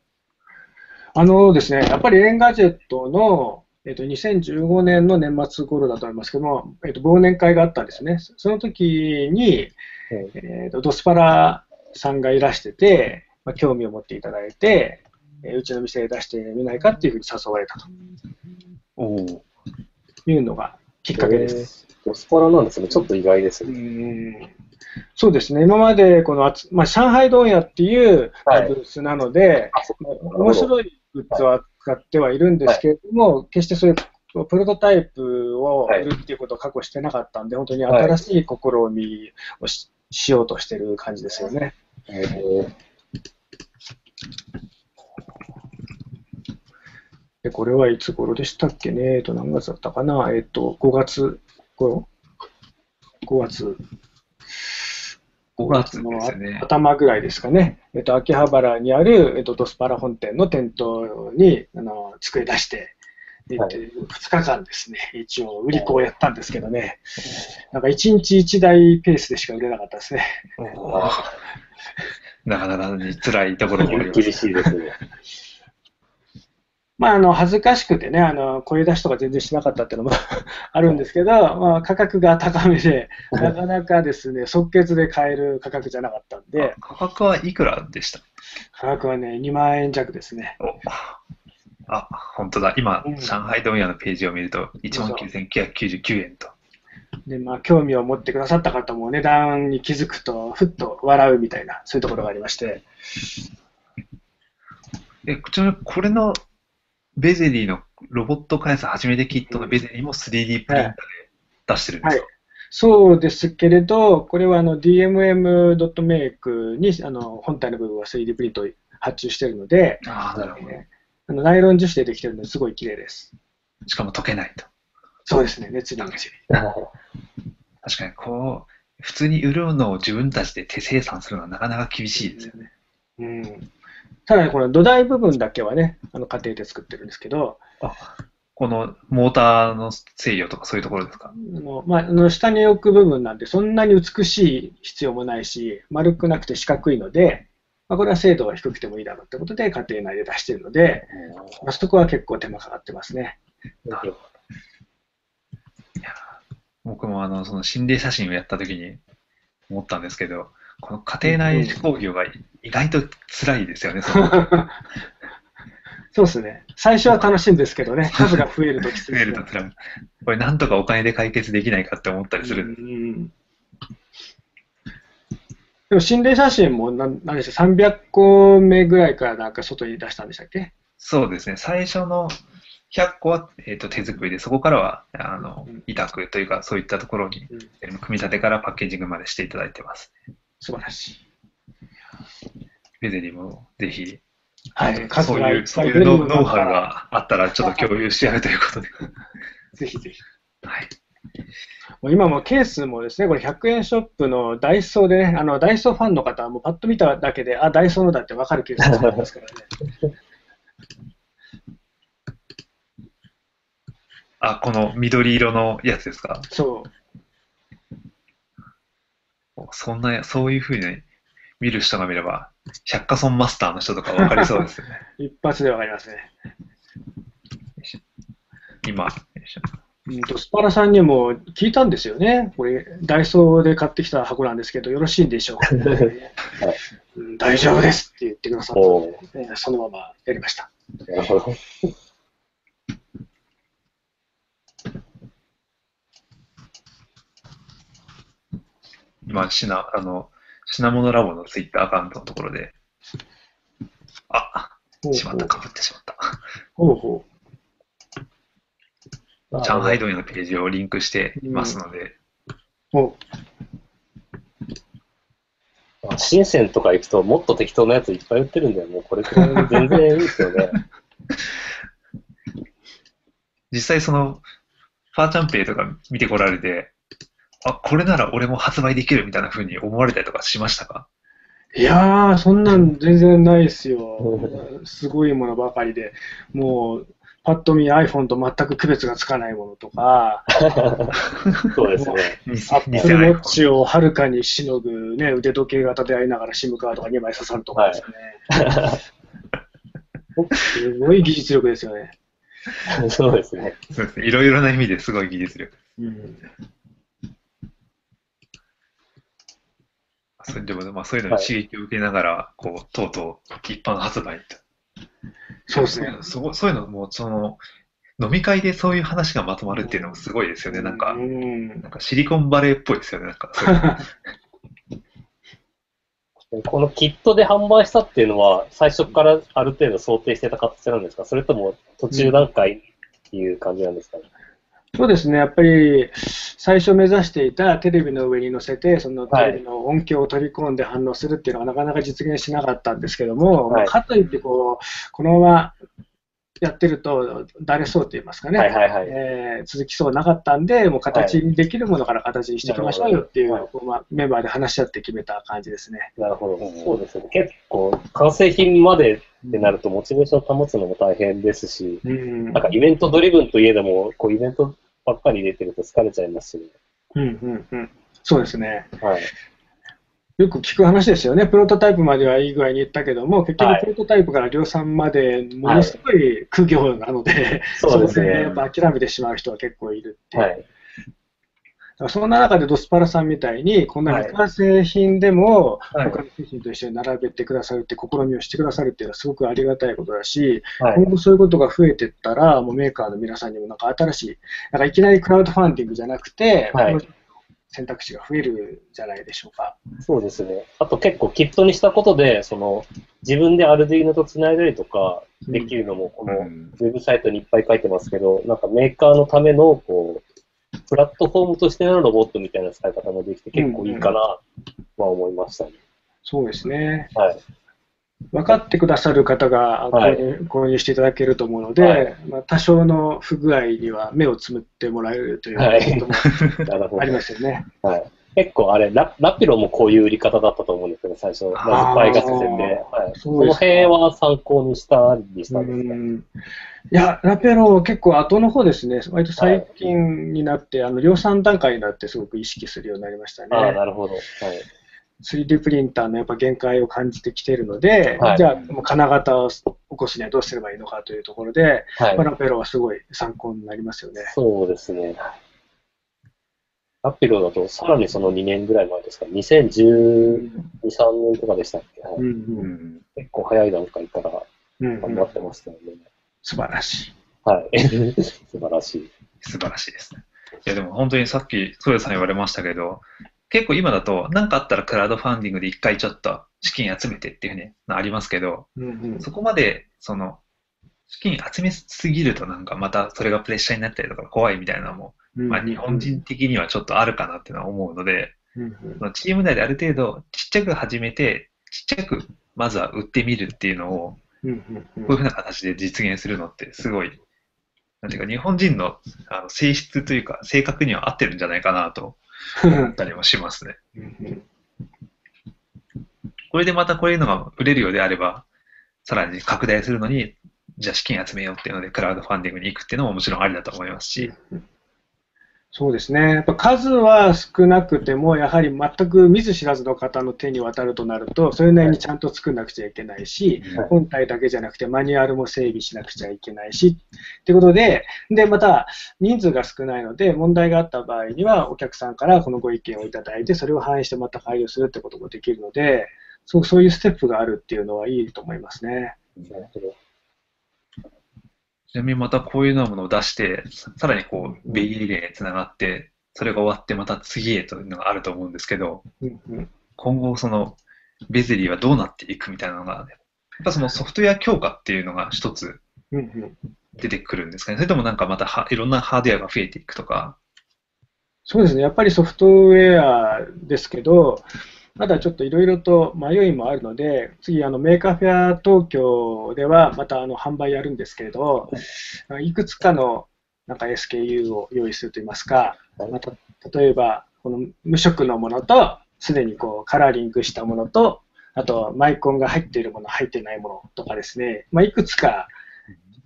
あのですね、やっぱりエンガジェットのえっと、2015年の年末頃だと思いますけども、えっと、忘年会があったんですね。その時に、えっと、ドスパラさんがいらしてて、まあ、興味を持っていただいて、えーうちの店で出してみないかっていうふうに誘われたとおお。いうのがきっかけです。ドスパラなんですね。ちょっと意外ですうね。んそうですね、今までこのまあ、上海問屋っていうはい。ブースなので、あそ面白いグッズを扱ってはいるんですけれども、決してそういうプロトタイプを売るっていうことを過去してなかったんで、本当に新しい試みをし,、しようとしてる感じですよね。えー。でこれはいつ頃でしたっけね、えっと、何月だったかな、えっと、5月頃 ?5 月5月ですよね。頭ぐらいですかね、えっと、秋葉原にある、えっと、ドスパラ本店の店頭にあの机出して、ではい2日間ですね、一応売り子をやったんですけどね、なんか1日1台ペースでしか売れなかったですね。あなかなかに辛いところもあります。厳しいですね。まあ、あの恥ずかしくてね、あの声出しとか全然しなかったっていうのも (laughs) あるんですけど、まあ、価格が高めで、なかなかですね、即決で買える価格じゃなかったんで、価格はいくらでした価格はね、2万円弱ですね。おあ、本当だ。今、うん上海問屋のページを見ると、19,999円と。で、まあ、興味を持ってくださった方も値段に気づくと、ふっと笑うみたいな、そういうところがありまして、え、ちなみにこれのベゼリーのロボット開発初めてキットのベゼリーも 3D プリンターで出してるんですか、そうですけれど、これはあの DMM.make にあの本体の部分は 3D プリントを発注しているので、ああ、なるほど。えーあのナイロン樹脂でできてるのですごい綺麗です。しかも溶けないと。そうですね、熱に強い。確かに、こう、普通に売るのを自分たちで手生産するのはなかなか厳しいですよね。うん、ただ、この土台部分だけはね、あの家庭で作ってるんですけど、このモーターの制御とかそういうところですか？あのまあ、あの下に置く部分なんで、そんなに美しい必要もないし、丸くなくて四角いので、まあ、これは精度が低くてもいいだろうってことで、家庭内で出しているので、まあ、そこは結構手間かかってますね。なるほど。いや僕もあの、その心霊写真をやった時に思ったんですけど、この家庭内工業が意外と辛いですよね、その。そうですね。最初は楽しいんですけどね、数が増えるときつい増えると辛い。これなんとかお金で解決できないかって思ったりするんです。うんでも心霊写真もなんなんでしょう、300個目ぐらいからなんか外に出したんでしたっけ？そうですね、最初の100個は、えー、と手作りで、そこからはあのうん委託というか、そういったところに、うん。えー組み立てからパッケージングまでしていただいてます。素晴らしい。ベゼリーもぜひ、はい、そういうそういうノウハウがあったら、ちょっと共有し合うということで。(laughs) ぜひぜひ。はい、もう今もケースもですね、これ100円ショップのダイソーでね、あのダイソーファンの方はもうパッと見ただけで、あ、ダイソーのだって分かるケースがありますからね。(laughs) あ、この緑色のやつですか？そう。そんな、そういうふうに見る人が見れば、百貨村マスターの人とかわかりそうですよね。(laughs) 一発で分かりますね。今、うんと、スパラさんにも聞いたんですよね。これ、ダイソーで買ってきた箱なんですけど、よろしいんでしょうか、(laughs) うん大丈夫ですって言ってくださったので、えーそのままやりました。今、品、あの、品物ラボのツイッターアカウントのところで、あ、しまった、かぶってしまった。ほうほ (laughs) 上海問屋のページをリンクしていますので、う。ほ深センとか行くともっと適当なやついっぱい売ってるんだよ。もうこれくらいで全然いいですよね。(laughs) 実際その、ファーチャンペイとか見てこられて、あ、これなら俺も発売できるみたいな風に思われたりとかしましたか？う。いやー、そんなん全然ないですよ。すごいものばかりで。もう、パッと見 iPhone と全く区別がつかないものとか、(laughs) そうですね。偽アッ偽プルウォッチをはるかにしのぐ、ね、腕時計型でありながら SIM カードが2枚刺さるとかですね。すごい技術力ですよね。(laughs) そうですね。そうですね。いろいろな意味ですごい技術力。うんそれでも、まあ、そういうのに刺激を受けながら、こう、とうとう一般発売と。そうですね。そそういうのも、その、飲み会でそういう話がまとまるっていうのもすごいですよね。なんかう、んなんかシリコンバレーっぽいですよね。なんかそういうの (laughs) このキットで販売したっていうのは、最初からある程度想定してた形なんですか？それとも途中段階っていう感じなんですかね、そうですね、やっぱり最初目指していたテレビの上に載せて、そのテはいレビの音響を取り込んで反応するっていうのはなかなか実現しなかったんですけども、はいまあかといってこう、このままやってると、だれそうと言いますかね、はいはいはいえー続きそうなかったんで、もう形にできるものから形にしていきましょうよっていう、なるこうまあ、メンバーで話し合って決めた感じですね。なるほど。そうですよね。結構、完成品までってなると、モチベーションを保つのも大変ですし、うんなんかイベントドリブンといえども、こうイベントばっかり出てると疲れちゃいますしね。うんうんうんそうですね。はい。よく聞く話ですよね。プロトタイプまではいい具合にいったけども、結はい局プロトタイプから量産までものすごい苦行なので、そうですねこやっぱ諦めてしまう人は結構いるっていう。はい。だからそんな中でドスパラさんみたいに、こんなはい未完成品でも、はい他の製品と一緒に並べてくださるって試みをしてくださるっていうのはすごくありがたいことだし、はい今。後そういうことが増えていったら、もうメーカーの皆さんにもなんか新しい、なんかいきなりクラウドファンディングじゃなくて、はい選択肢が増えるんじゃないでしょうか。そうですね。あと結構キットにしたことで、その、自分でアルディーノと繋いだりとかできるのも、この、うんウェブサイトにいっぱい書いてますけど、なんかメーカーのための、こう、プラットフォームとしてのロボットみたいな使い方もできて結構いいかな、は思いましたね。そうですね。はい。分かってくださる方が購はい入,、購入していただけると思うので、はいまあ、多少の不具合には目をつむってもらえるというはいことも (laughs) なるほどあり。ますよね。はい。結構あれラ、ラピロもこういう売り方だったと思うんですけど、最初、まず倍合戦で。はい。その辺は参考にしたりしたうんですか？んいや、ラペロ結構後の方ですね、割と最近になって、あの量産段階になってすごく意識するようになりましたね。ああ、なるほど。はい。3D プリンターのやっぱ限界を感じてきているので、はいじゃあ、もう金型を起こすにはどうすればいいのかというところで、はいまあ。ラペロはすごい参考になりますよね。そうですね。ラピロだと、さらにその2年ぐらい前ですか、2012、3年とかでしたっけ、はいうんううんん結構早い段階からうんうん頑張ってましたよね。素晴らしい。はい。(laughs) 素晴らしい。素晴らしいですね。いや、でも本当にさっき、ソヨさん言われましたけど、結構今だと、何かあったらクラウドファンディングで一回ちょっと資金集めてっていうね、ありますけど、うんうんそこまで、その、資金集めすぎるとなんかまたそれがプレッシャーになったりとか怖いみたいなのも、まあ日本人的にはちょっこあるかなっていうのは思うので、うんチーム内である程度ちっちゃく始めて、ちっちゃくまずは売ってみるっていうのを、こういうふうな形で実現するのってすごい、なんていうか日本人のあの性質というか性格には合ってるんじゃないかなと思ったりもしますね。これでまたこういうのが売れるようであれば、さらに拡大するのに、じゃあ資金集めようっていうのでクラウドファンディングに行くっていうのももちろんありだと思いますし、そうですね。やっぱ数は少なくても、やはり全く見ず知らずの方の手に渡るとなると、それなりにちゃんと作んなくちゃいけないし、はい本体だけじゃなくてマニュアルも整備しなくちゃいけないし、ってことで、で、また人数が少ないので、問題があった場合には、お客さんからこのご意見をいただいて、それを反映してまた改良するってこともできるので、そうそういうステップがあるっていうのはいいと思いますね。なるほど。ちなみにまたこういうようなものを出して、ささらにこう、ベイエリアにつながって、それが終わってまた次へというのがあると思うんですけど、今後そのベゼリーはどうなっていくみたいなのが、やっぱそのソフトウェア強化っていうのが一つ出てくるんですかね。それともなんかまたはいろんなハードウェアが増えていくとか。そうですね、やっぱりソフトウェアですけど、まだちょっといろいろと迷いもあるので、次、あのメーカーフェア東京ではまたあの販売やるんですけれど、いくつかのなんか SKU を用意するといいますか、また例えばこの無色のものと、すでにこうカラーリングしたものと、あとマイコンが入っているもの、入っていないものとかですね、まあ、いくつか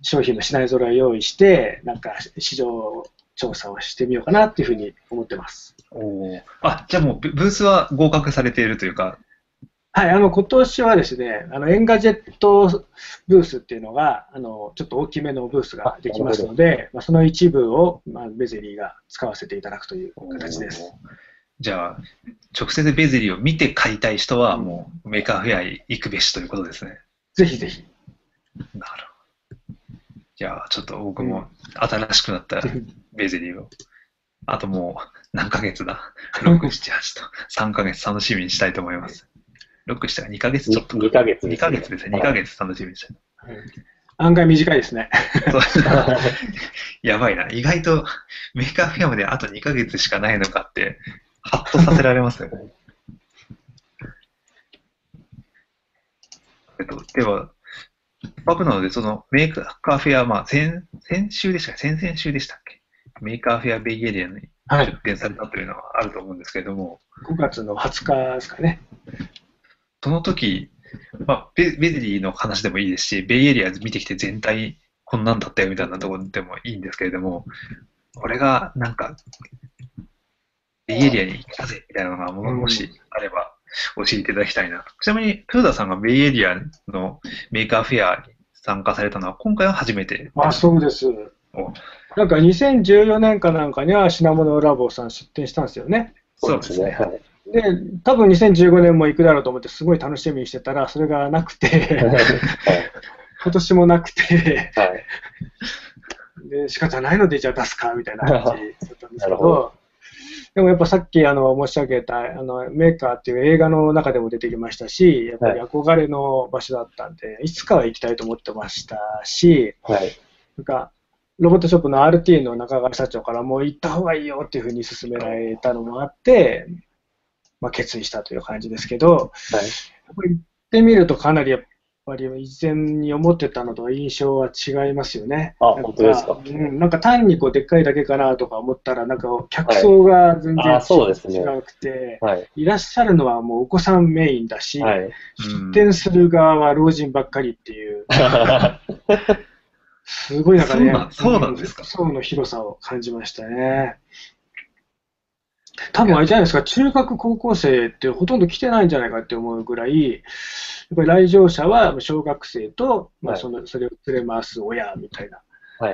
商品の品揃えを用意して、なんか市場調査をしてみようかなっていうふうに思ってます。あ、じゃあもうブブースは合格されているというか、はい、あの、今年はですね、あの、エンガジェットブースっていうのが、あの、ちょっと大きめのブースができますので、まあ、その一部を、まあ、ベゼリーが使わせていただくという形です。じゃあ、直接ベゼリーを見て買いたい人は、もうメーカーフェアへ行くべしということですね。ぜひぜひ。なるほど。じゃあ、ちょっと僕も新しくなった (laughs) ベゼリーを、あともう (laughs) 何ヶ月だ ?6、7、8と3ヶ月楽しみにしたいと思います。6、7が2ヶ月ちょっと。2ヶ月2ヶ月ですね。2ヶ月楽しみにしたい。案外短いですね。そう (laughs) やばいな。意外とメーカーフェアまであと2ヶ月しかないのかって、ハッとさせられますよね。えっと、では、僕なので、そのメーカーフェア、まあ、先先週でした先々週でしたっけ？メーカーフェアベイエリアにはい出。展されたというのはあると思うんですけれども、5月の20日ですかね。その時、まあ、ベベゼリーの話でもいいですし、ベイエリア見てきて全体こんなんだったよみたいなところでもいいんですけれども、俺がなんか、ベイエリアに行ったぜみたいなのがももしあれば教えていただきたいな。ちなみに、豊田さんがベイエリアのメーカーフェアに参加されたのは今回は初めて。あ、そうです。おなんか2014年かなんかには品物ラボさん出展したんですよね。そうですね。はい。で、多分2015年も行くだろうと思ってすごい楽しみにしてたら、それがなくて、今年もなくて、はい。で、仕方ないのでじゃあ出すか、みたいな感じだったんですけなるほど、でもやっぱさっきあの申し上げたあのメーカーっていう映画の中でも出てきましたし、やっぱり憧れの場所だったんで、いつかは行きたいと思ってましたし、はい。なんか、ロボットショップの RT の中川社長からもう行った方がいいよっていうふうに勧められたのもあって、まあ、決意したという感じですけど、はい。やっぱり行ってみるとかなりやっぱり以前に思ってたのと印象は違いますよね。あなん本当ですかうん、なんか単にこうでっかいだけかなとか思ったら、なんか客層が全然あそうですね違くて、はい。いらっしゃるのはもうお子さんメインだし、はい。うん出店する側は老人ばっかりっていう、すごいなんかね、そうなんそうなんですか層の広さを感じましたね。多分あれじゃないですか、中学高校生ってほとんど来てないんじゃないかって思うぐらい、やっぱり来場者は小学生と、まあ、はいそのそれを連れ回す親みたいな。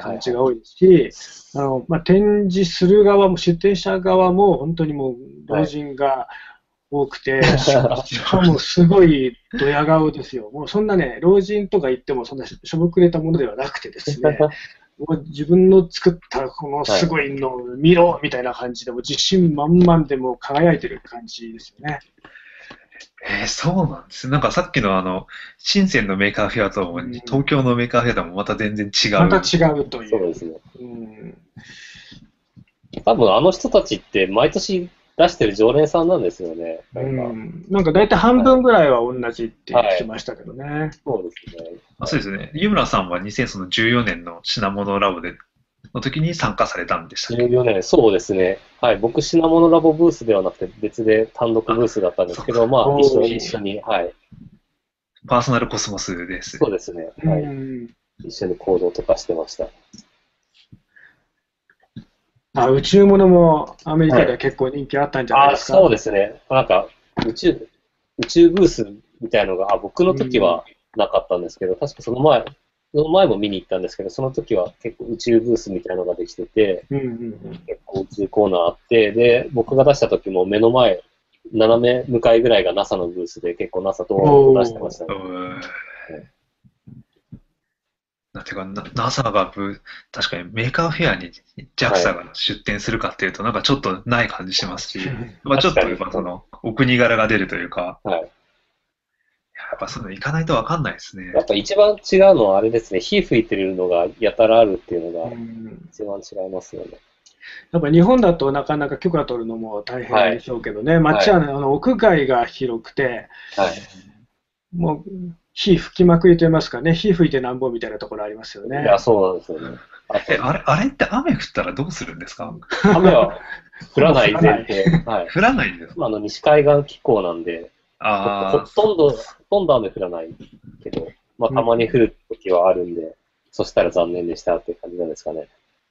感じが多いですし、あのまあ、展示する側も、出展者側も本当にもう老人が多くて、しかもすごいドヤ顔ですよ。もうそんなね、老人とか言ってもそんなしょぼくれたものではなくてですね、(laughs) 自分の作ったこのすごいのを見ろみたいな感じで、もう自信満々でもう輝いてる感じですよね。えーそうなんです。なんかさっきのあの、深センのメーカーフェアとも、うん東京のメーカーフェアともまた全然違う。また違うという。そうですね。うん多分あの人たちって毎年出してる常連さんなんですよね。なうんか、ん、なんか大体半分ぐらいは同じって聞きましたけどね。そうですね。あそうですね。湯村さんは2014年の品物ラボで、の時に参加されたんでしたっけ？14年、そうですね。はい。僕、品物ラボブースではなくて、別で単独ブースだったんですけど、まあ、おー一緒に、一緒に、はい。パーソナルコスモスです。そうですね。うはい。ん一緒に行動とかしてました。あ宇宙物もアメリカでは結構人気あったんじゃないあですか。そうですね。なんか、宇宙、宇宙ブースみたいのが、あ、僕の時はなかったんですけど、確かその前、その前も見に行ったんですけど、その時は結構宇宙ブースみたいのができてて、うんうんうん。結構宇宙コーナーあって、で、僕が出した時も目の前、斜め向かいぐらいが NASA のブースで結構 NASA ドーンと出してましたね。うーんなてか、な NASA がブ確かにメーカーフェアに JAXA が出展するかっていうと、なんかちょっとない感じしますし、(laughs) まあちょっとやっぱその、お国柄が出るというか、はい。やっぱそういうの行かないとわかんないですねや。っぱ一番違うのはあれですね、火吹いてるのがやたらあるっていうのがうん一番違いますよね。やっぱ日本だとなかなか許可取るのも大変でしょうけどね、街はね、あの屋外が広くて、はい。もう火吹きまくりと言いますかね、火吹いてなんぼみたいなところありますよね。いや、そうなんですよね。あとえ、あれ、あれって雨降ったらどうするんですか？雨は降らない前提。(laughs) はい。降らないんですか？あの、西海岸気候なんで、ほあとんど、ほとんど雨降らないけど、まあ、たまに降る時はあるんで、そしたら残念でしたっていう感じなんですかね。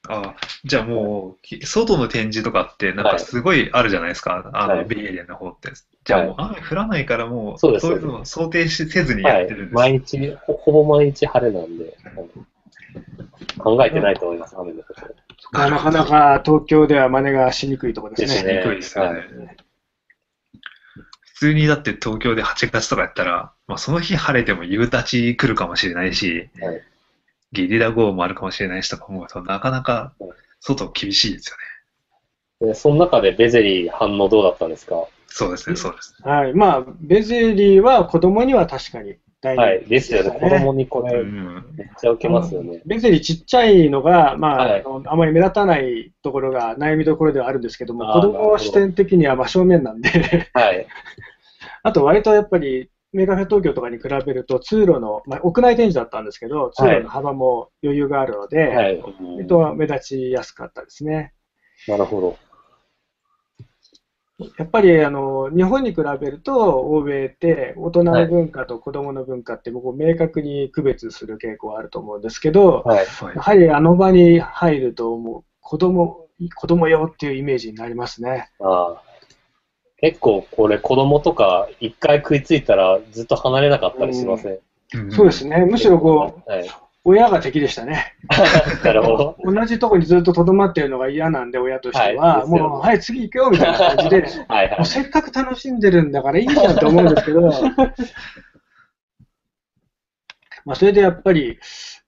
あじゃあもう、き外の展示とかって、なんかすごいあるじゃないですか、あの、はいベイエリアの方って。じゃあもう雨降らないからもう、そうですいうのを想定しせずにやはいってるんで。す。毎日、ほほぼ毎日晴れなんで、あの考えてないと思います、雨のこと。まあなかなか東京では真似がしにくいところですね。しにくいですよねはい普通にだって東京で8月とかやったら、まあ、その日晴れても夕立ち来るかもしれないし、はいゲリラ豪雨もあるかもしれないしとか思うと、なかなかはい外厳しいですよね。でその中でベゼリー反応どうだったんですか？そうですね、そうです。はい。まあ、ベゼリーは子供には確かに大はい。人気ですよね。子供にこうれ、ん。めっちゃ受けますよね。ベゼリーちっちゃいのが、まあ、はいあまり目立たないところが悩みどころではあるんですけども、子供視点的には真正面なんで、はい。(laughs) あと割とやっぱり、メガフェ東京とかに比べると通路の、まあ、屋内展示だったんですけど、通路の幅も余裕があるので、はい。割と目立ちやすかったですね。なるほど。やっぱりあの日本に比べると、欧米って大人の文化と子供の文化って僕明確に区別する傾向があると思うんですけど、はい。はいやはりあの場に入ると、もう子供、子供よっていうイメージになりますね。ああ結構これ子供とか一回食いついたらずっと離れなかったりしません、うんそうですね。むしろこう、う。はい。親が敵でしたね。(laughs) なるほど。同じとこにずっと留まってるのが嫌なんで、親としては、はいもう、はい、次行くよみたいな感じで、(laughs) はいはい。もうせっかく楽しんでるんだからいいじゃんと思うんですけど、まあそれでやっぱり、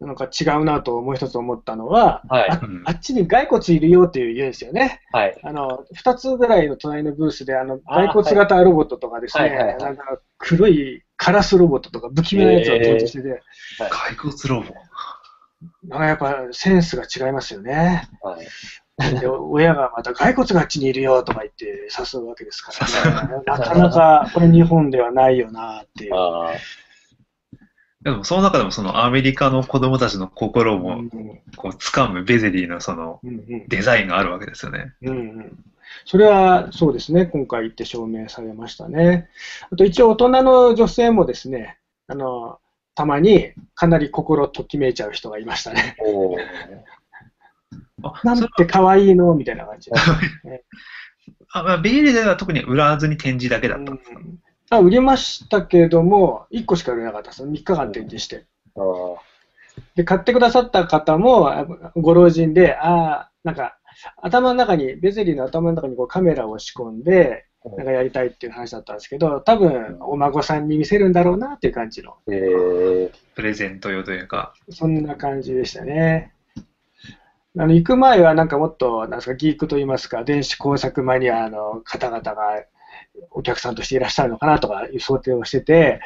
なんか違うなともう一つ思ったのは、はいあうんあっちに骸骨いるよっていう言うんですよね。はい。あの、二つぐらいの隣のブースで、あの、骸骨型ロボットとかですね、なんか黒いカラスロボットとか不気味なやつを展示してて、骸骨ロボ。なんかやっぱセンスが違いますよね。はい。で親がまた骸骨があっちにいるよとか言って誘うわけですからね。なかなかこれ日本ではないよなっていう。でもその中でもそのアメリカの子供たちの心をうんこう掴むベゼリーのそのデザインがあるわけですよね。うんうんそれはそうですね、今回言って証明されましたね。あと一応大人の女性もですね、あの、たまにかなり心ときめいちゃう人がいましたね。お (laughs) なんて可愛いのみたいな感じで。(laughs) あまあベイリーでは特に売らずに展示だけだったんですか、うんあ売りましたけども、1個しか売れなかったです。3日間展示して。あーで、買ってくださった方も、あご老人で、ああ、なんか、頭の中に、ベゼリーの頭の中にこうカメラを仕込んで、なんかやりたいっていう話だったんですけど、多分、お孫さんに見せるんだろうなっていう感じの、えー、プレゼント用というか。そんな感じでしたね。あの行く前はなんかもっと、なんですか、ギークといいますか、電子工作マニアの方々がお客さんとしていらっしゃるのかなとかいう想定をしてて、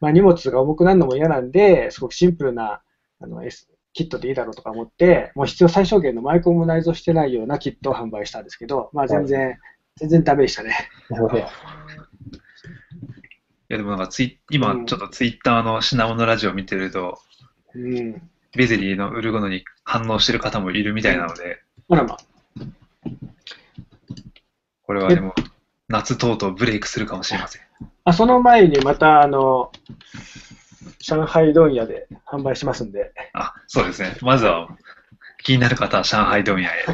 まあ、荷物が重くなるのも嫌なんで、すごくシンプルなあの S キットでいいだろうとか思って、もう必要最小限のマイコンも内蔵してないようなキットを販売したんですけど、まあ全然、全然ダメでしたね。いやでもなんかツイ今ちょっとツイッターの品物ラジオ見てると、うん。ベゼリーの売るものに反応してる方もいるみたいなので、あらま。これはでも夏とうとうブレイクするかもしれません。あその前にまた、あの、上海問屋で販売しますんで、あ、そうですね。まずは気になる方は上海問屋へ。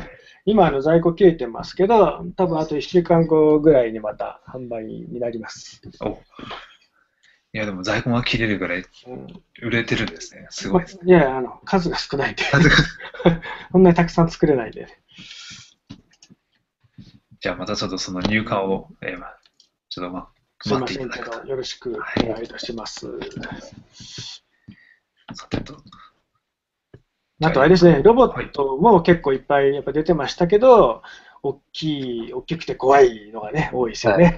今、あの在庫切れてますけど、多分あと1週間後ぐらいにまた販売になります。おいやでも在庫が切れるぐらいうん、売れてるんですね。すごいです。いやいやあの、数が少ないんで、数が (laughs) そんなにたくさん作れないんで、ね。じゃあまたちょっとその入荷を、えーまあ、ちょっとま待っていただくと。よろしくお願いいたします。さてと。あとあれですね、ロボットも結構いっぱいやっぱ出てましたけど、大きい、大きくて怖いのがね、多いですよね。は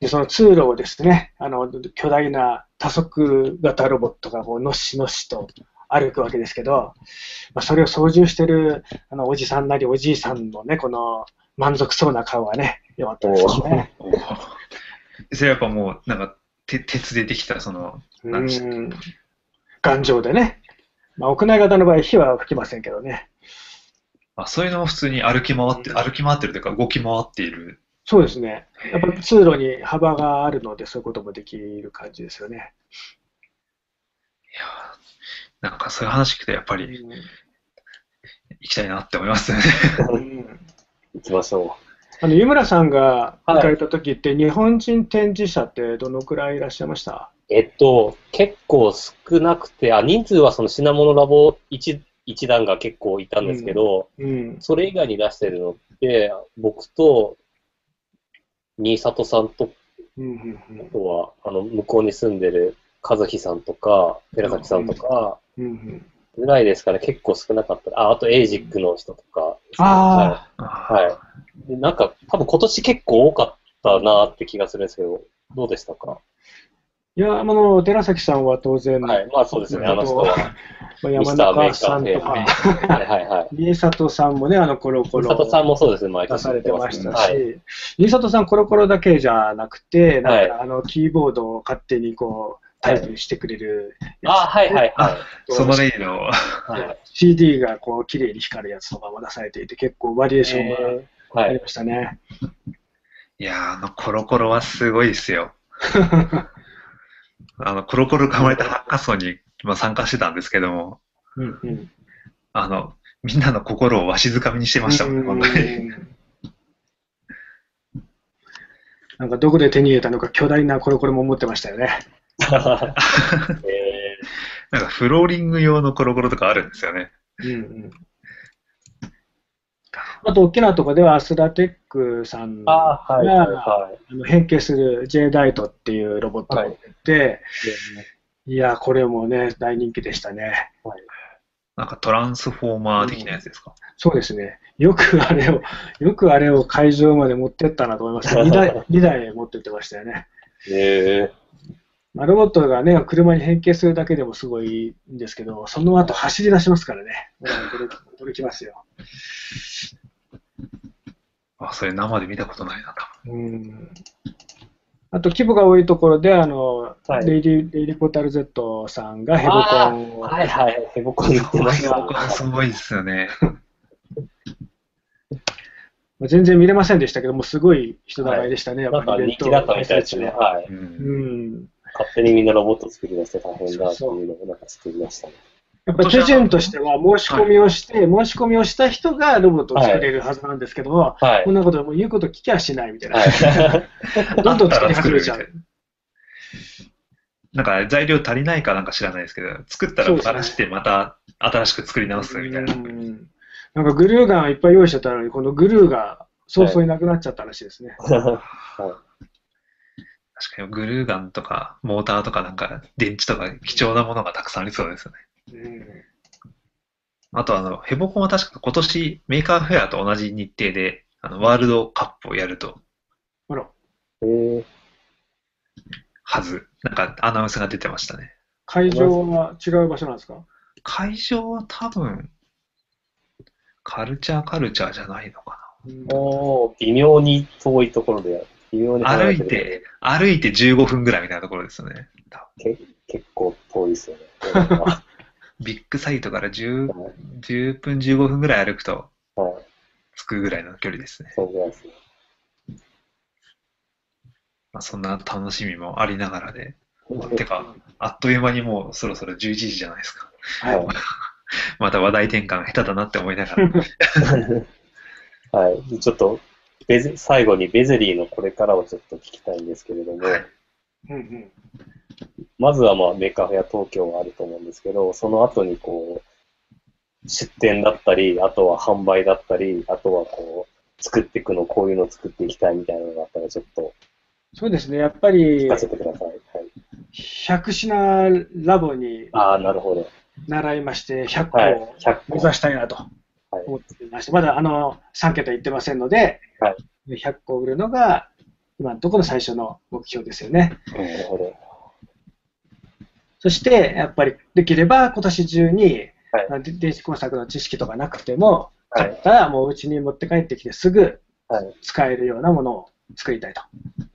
でその通路をですね、あの巨大な多足型ロボットがこうのしのしと歩くわけですけど、まあ、それを操縦してるあのおじさんなりおじいさんのね、この満足そうな顔がね、よかったですね。それやっぱもう、なんか、て鉄でできた、その、なんでした頑丈でね。まあ、屋内型の場合、火は吹きませんけどね。あ、そういうのも普通に歩き回って、歩き回ってるというか動き回っている。そうですね。やっぱ通路に幅があるので、そういうこともできる感じですよね。いやーなんかそういう話聞くとやっぱりうん行きたいなって思いますね。うん行きましょあの湯村さんがはい行かれた時って、日本人展示者ってどのくらいいらっしゃいました？う。えっと、結構少なくて、あ、人数はその品物ラボ一一団が結構いたんですけど、うん。それ以外に出してるのって、僕と、新里さんと、うんうんあとは、あの、向こうに住んでる和樹さんとか、寺崎さんとか、うんうんぐらいですかね、結構少なかった。あ、あとエイジックの人とか。ああ、はい。はい。でなんか、多分今年結構多かったなって気がするんですけど、どうでしたか？いや、あの、寺崎さんは当然、はい。まあそうですよね、あの人は。まあミ山中さんとーか、はいはいはい。(laughs) 新里さんもね、あの、コロコロ佐藤さんもそうですね、毎年出されてましたし、はい。新里さん、コロコロだけじゃなくて、なんはいか、あの、キーボードを勝手にこう、タイプしてくれるやつあ、はいはいはい。その例の、はい。CD がこう、綺麗に光るやつとかも出されていて、結構バリエーションがえーはい。ありましたね。いやー、あの、コロコロはすごいですよ。(laughs) あの、コロコロが生まれたハッカソンに、まあ、参加してたんですけども、うんうんあの、みんなの心をわしづかみにしてましたもん、本当に。うんなんかどこで手に入れたのか巨大なコロコロも持ってましたよね。え (laughs) なんかフローリング用のコロコロとかあるんですよね。うんうんあと、大きなところではアスラテックさんー、があはいはい変形する J ダイトっていうロボットが出て、い、や、これもね、大人気でしたね。なんかトランスフォーマー的なやつですか？そうですね。よくあれを、よくあれを会場まで持ってったなと思います。2台、(laughs) 二台持ってってましたよね。えまあロボットがね、車に変形するだけでもすごいんですけど、その後走り出しますからね。驚きますよ。あ、それ生で見たことないな、多うん。あと、規模が多いところで、あの、はいレイリレイリポタル Z さんがヘボコンー、を、はいはい。ヘボコン言ってまし分。た。僕はすごいですよね。ま (laughs) あ全然見れませんでしたけども、すごい人だかりでしたね、やなんかっぱりイベント人気だったみたいですね。ははい。う。うんん。勝手にみんなロボット作り出して大変だっていうのをなんか作りましたね。やっぱり手順としては申し込みをして、申し込みをした人がロボットを作れるはずなんですけども、はいこん。なこともう言うこと聞きゃしないみたいな。はい。(laughs) どんどん作り始めちゃう。(laughs) なんか材料足りないかなんか知らないですけど、作ったらばらしてまた新しく作り直すみたいな。うんなんかグルーガンいっぱい用意してたのに、このグルーが早々になくなっちゃったらしいですね。確かに。グルーガンとかモーターとかなんか電池とか貴重なものがたくさんありそうですよね。うん。あとあの、ヘボコンは確か今年メーカーフェアと同じ日程であのワールドカップをやると。あら、えー、はず。なんかアナウンスが出てましたね。会場は違う場所なんですか？会場は多分、カルチャーカルチャーじゃないのかおー微妙に遠いところで、微妙に歩いて、歩いて15分ぐらいみたいなところですよね。け結構遠いですよね。(laughs) ビッグサイトから10はい10分15分ぐらい歩くとはい。着くぐらいの距離ですね。そうぐらいですね。まあ、そんな楽しみもありながらで。てか、あっという間にもうそろそろ11時じゃないですか。はい。(laughs) また話題転換下手だなって思いながら。(laughs) はい。ちょっと、ベゼ最後にベゼリーのこれからをちょっと聞きたいんですけれども、はいうんうんまずはまあメーカーフェア東京があると思うんですけど、その後にこう、出店だったり、あとは販売だったり、あとはこう、作っていくの、こういうのを作っていきたいみたいなのがあったら、ちょっとそうですね、やっぱり聞かせてください。はい。100品ラボにああ、なるほど。習いまして、100個はいを。100個。目指したいなとはい思っていまして、まだあの3桁いってませんので、はい100個売るのが今のところの最初の目標ですよね。なるほど。そして、やっぱりできれば今年中に、はい電子工作の知識とかなくても、はい買ったらもううちに持って帰ってきてすぐはい。使えるようなものを作りたいと。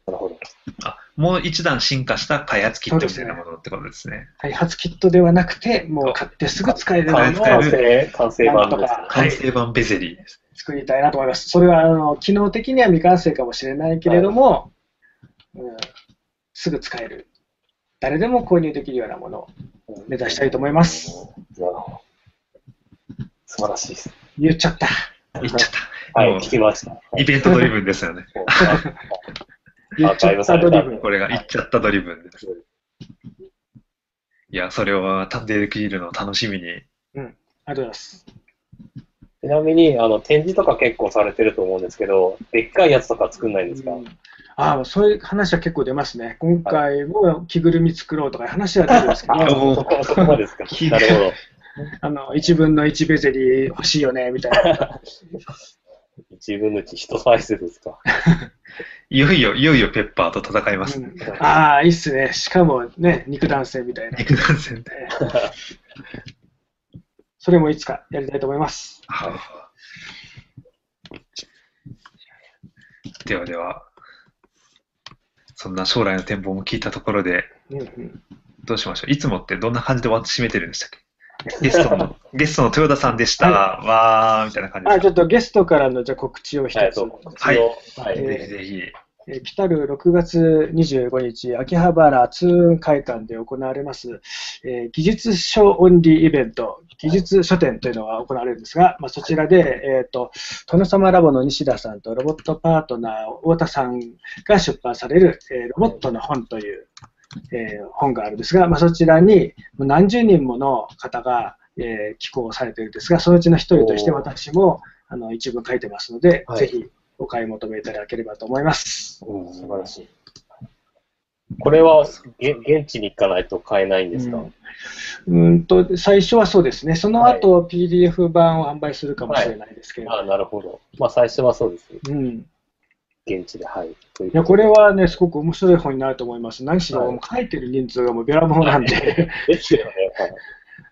なるほど。あ、もう一段進化した開発キットみたいなものってことですね。開発キットではなくて、もう買ってすぐ使えるようなのを買える完成、完成版ですね。はい完成版ベゼリーです。作りたいなと思います。それはあの機能的には未完成かもしれないけれども、うんすぐ使える。誰でも購入できるようなものを目指したいと思います。なるほど。素素晴らしいです。言っちゃった。言っちゃった。はい、聞きました。イベントドリブンですよね。(laughs) もうあ言っちゃったドリブン。これが言っちゃったドリブンです。いや、それを体験できるのを楽しみに。ありがとうございます。ちなみに、あの、展示とか結構されてると思うんですけど、でっかいやつとか作んないんですか、うんああ、そういう話は結構出ますね。今回も着ぐるみ作ろうとかいう話は出てるんですけど、(laughs) あ、そこ、そこまでですか？(laughs) ひなるほど。(laughs) あの、1分の1ベゼリ欲しいよね、みたいな。一分の一、一サイズですか？(laughs) いよいよ、いよいよペッパーと戦います。うんああ、いいっすね。しかもね、肉弾戦みたいな。肉弾戦で。(laughs) それもいつかやりたいと思います。ではでは、そんな将来の展望も聞いたところで、うんうんどうしましょう？いつもってどんな感じで終わって締めてるんでしたっけ？ゲストの、(laughs) ゲストの豊田さんでした。わー、みたいな感じあ、ですか？ちょっとゲストからのじゃあ告知を一つ。はい、はい。ぜひぜひ。えー来たる6月25日、秋葉原通運会館で行われます、えー技術書オンリーイベント、技術書展というのが行われるんですが、まあ、そちらで、えっ、と、殿様ラボの西田さんとロボットパートナー太田さんが出版される、えーロボットの本という、えー本があるんですが、まあ、そちらに何十人もの方が、えー寄稿されているんですが、そのうちの一人として私もあの一部書いてますので、はい。ぜひお買い求めいただければと思います。うん、素晴らしい。これは、げ現地に行かないと買えないんですか、うん。うんと最初はそうですね、その後、PDF 版を販売するかもしれないですけど、あなるほど。まあ、最初はそうです。うん、い現地で、はい。というやこれはね、すごく面白い本になると思います。何しろ、はい書いてる人数がもうべらぼうなんで、ですよね。はい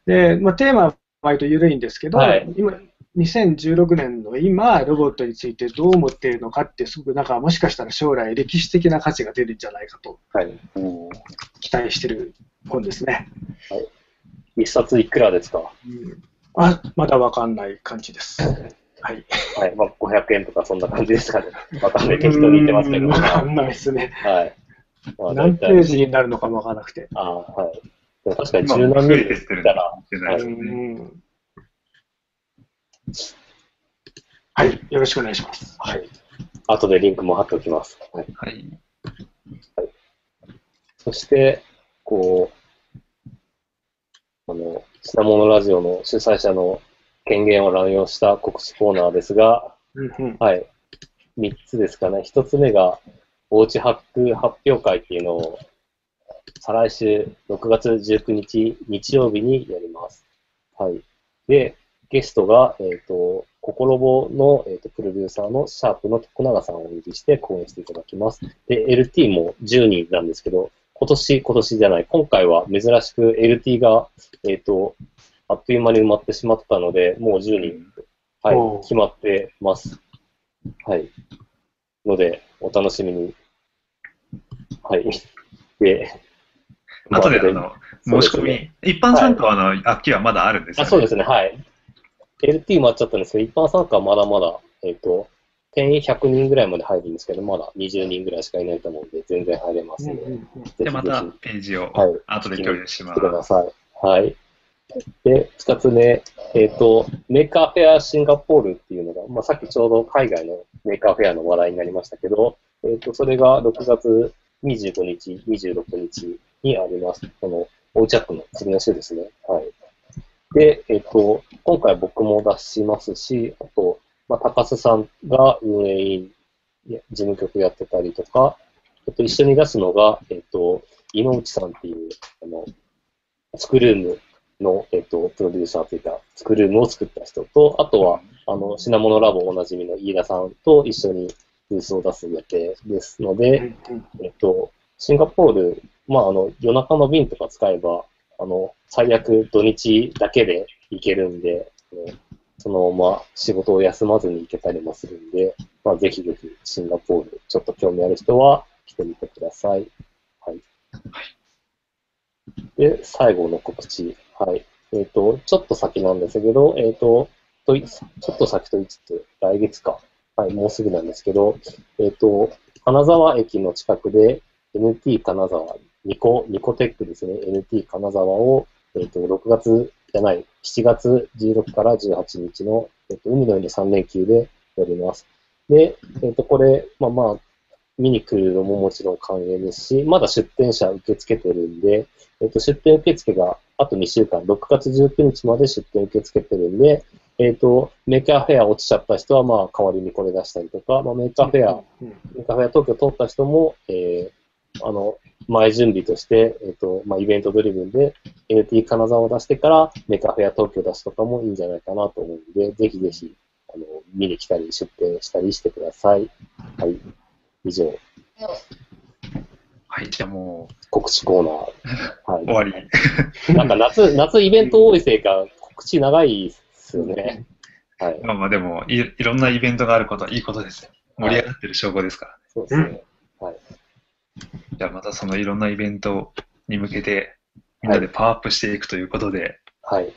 でまあ、テーマは割と緩いんですけど、はい今2016年の今、ロボットについてどう思っているのかって、すごくなんかもしかしたら将来、歴史的な価値が出るんじゃないかとはい。うん期待している本ですね。一冊いくらですか？うんあまだわかんない感じです。はい。はい。まあ、500円とかそんな感じですかね。わかんない。適当に言ってますけど。うんわかはんないですね。い。まあ、何ページになるのかもわからなくて。ああ、はい。でも確かに今柔軟にてってるたら、かもしれないはい、よろしくお願いします。はい。後でリンクも貼っておきます。はい。はい。そして、こう、あの、品物ラジオの主催者の権限を乱用した告知コーナーですが、はい。3つですかね。1つ目が、おうちハック発表会っていうのを、再来週6月19日日曜日にやります。はい。で、ゲストが、えっ、と、ココロボの、えー、とプロデューサーのシャープの徳永さんをお呼びして講演していただきます。で、LT も10人なんですけど、今年、今年じゃない、今回は珍しく LT が、えっ、と、あっという間に埋まってしまったので、もう10人、はい決まってます。はい。ので、お楽しみに。はい。(laughs) で、(laughs) 後で、あまの、申し込み、一般参加は、あの、空きはまだあるんですよあ、ね。そうですね、はい。LT 埋まっちゃったんですけど、一般参加はまだまだ、えっ、と、定員100人ぐらいまで入るんですけど、まだ20人ぐらいしかいないと思うんで、全然入れますので、で、またひページをはい後で共有しま来てくだす。さい。はい。で、二つ目、えっ、と、メーカーフェアシンガポールっていうのが、まあ、さっきちょうど海外のメーカーフェアの話題になりましたけど、えっ、と、それが6月25日、26日にあります。この、オーチャックの次の週ですね。はい。で、えっ、と、今回僕も出しますし、あと、まあ、高須さんが運営委員、事務局やってたりとか、あと一緒に出すのが、えっ、と、井之内さんっていう、あの、スクルームの、えっと、プロデューサーというか、スクルームを作った人と、あとは、あの、品物ラボおなじみの飯田さんと一緒にブースを出す予定ですので、えっと、シンガポール、まあ、あの、夜中の便とか使えば、あの、最悪土日だけで行けるんで、あのそのまま仕事を休まずに行けたりもするんで、まあ、ぜひぜひシンガポール、ちょっと興味ある人は来てみてください。はい。で、最後の告知。はい。えっ、と、ちょっと先なんですけど、えっ、と、とちょっと先と言いつつ、来月か。はい、もうすぐなんですけど、えっ、と、金沢駅の近くで NT 金沢、ニコ、ニコテックですね、NT 金沢を、えっ、と、6月じゃない、7月16から18日の、えっと、海の日の3連休でやります。で、えっと、これ、まあまあ、見に来るのももちろん歓迎ですし、まだ出店者受け付けてるんで、えっと、出店受付があと2週間、6月19日まで出店受け付けてるんで、えっと、 Maker Faire 落ちちゃった人は、まあ、代わりにこれ出したりとか、まあ、 Maker Faire、うん Maker Faire 東京通った人も、えー、あの、前準備として、えっ、と、まあ、イベントドリブンで NT 金沢を出してから、 Maker Faire 東京出すとかもいいんじゃないかなと思うんで、ぜひぜひ、あの、見に来たり、出店したりしてください。以上、はい、じゃあもう告知コーナー終わり。はい。(laughs) なんか夏、夏イベント多いせいか、告知長いっすよね。はい。まあまあでもい、いろんなイベントがあることはいいことですよ。盛り上がってる証拠ですから。そうですね。はい。じゃあまたそのいろんなイベントに向けて、みんなでパワーアップしていくということで、はい。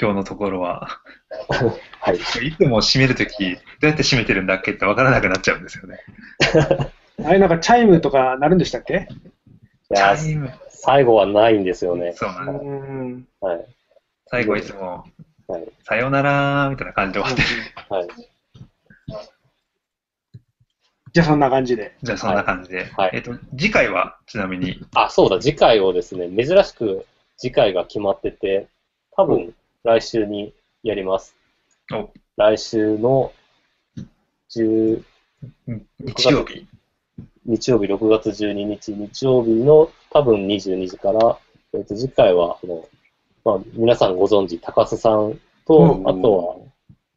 今日のところは、(laughs) はい。いつも締めるとき、どうやって締めてるんだっけってわからなくなっちゃうんですよね。(laughs) あれなんかチャイムとかなるんでしたっけ？いやタイム最後はないんですよね。そうなん。はい。最後いつも、はい。さようならみたいな感じで終わってる。はい。(laughs) じゃあそんな感じで。じゃあそんな感じで。はいえっ、と、次回はちなみに、あ、そうだ、次回をですね、珍しく次回が決まってて、多分来週にやります。お来週の10うん日曜日。日曜日6月12日、日曜日の多分22時から、えっと次回はあの、まあ、皆さんご存知、高須さんと、うんあと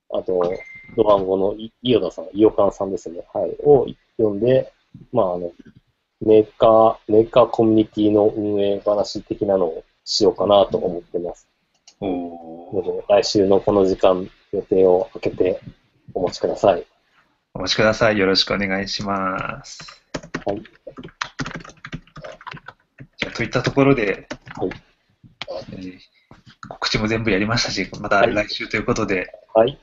は、あと、ドワンゴのい伊予田さん、伊予館さんですね、はい、を呼んで、まあ、あの、メーカー、メーカーコミュニティの運営話的なのをしようかなと思ってます。おので、来週のこの時間、予定を空けてお待ちください。お待ちください。よろしくお願いします。はい。じゃあ、といったところで、はいえー告知も全部やりましたし、またはい来週ということで、はい、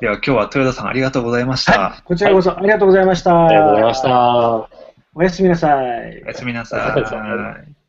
では今日は豊田さんありがとうございました。こちらこそありがとうございました。ありがとうございました。おやすみなさいお。やすみなさい。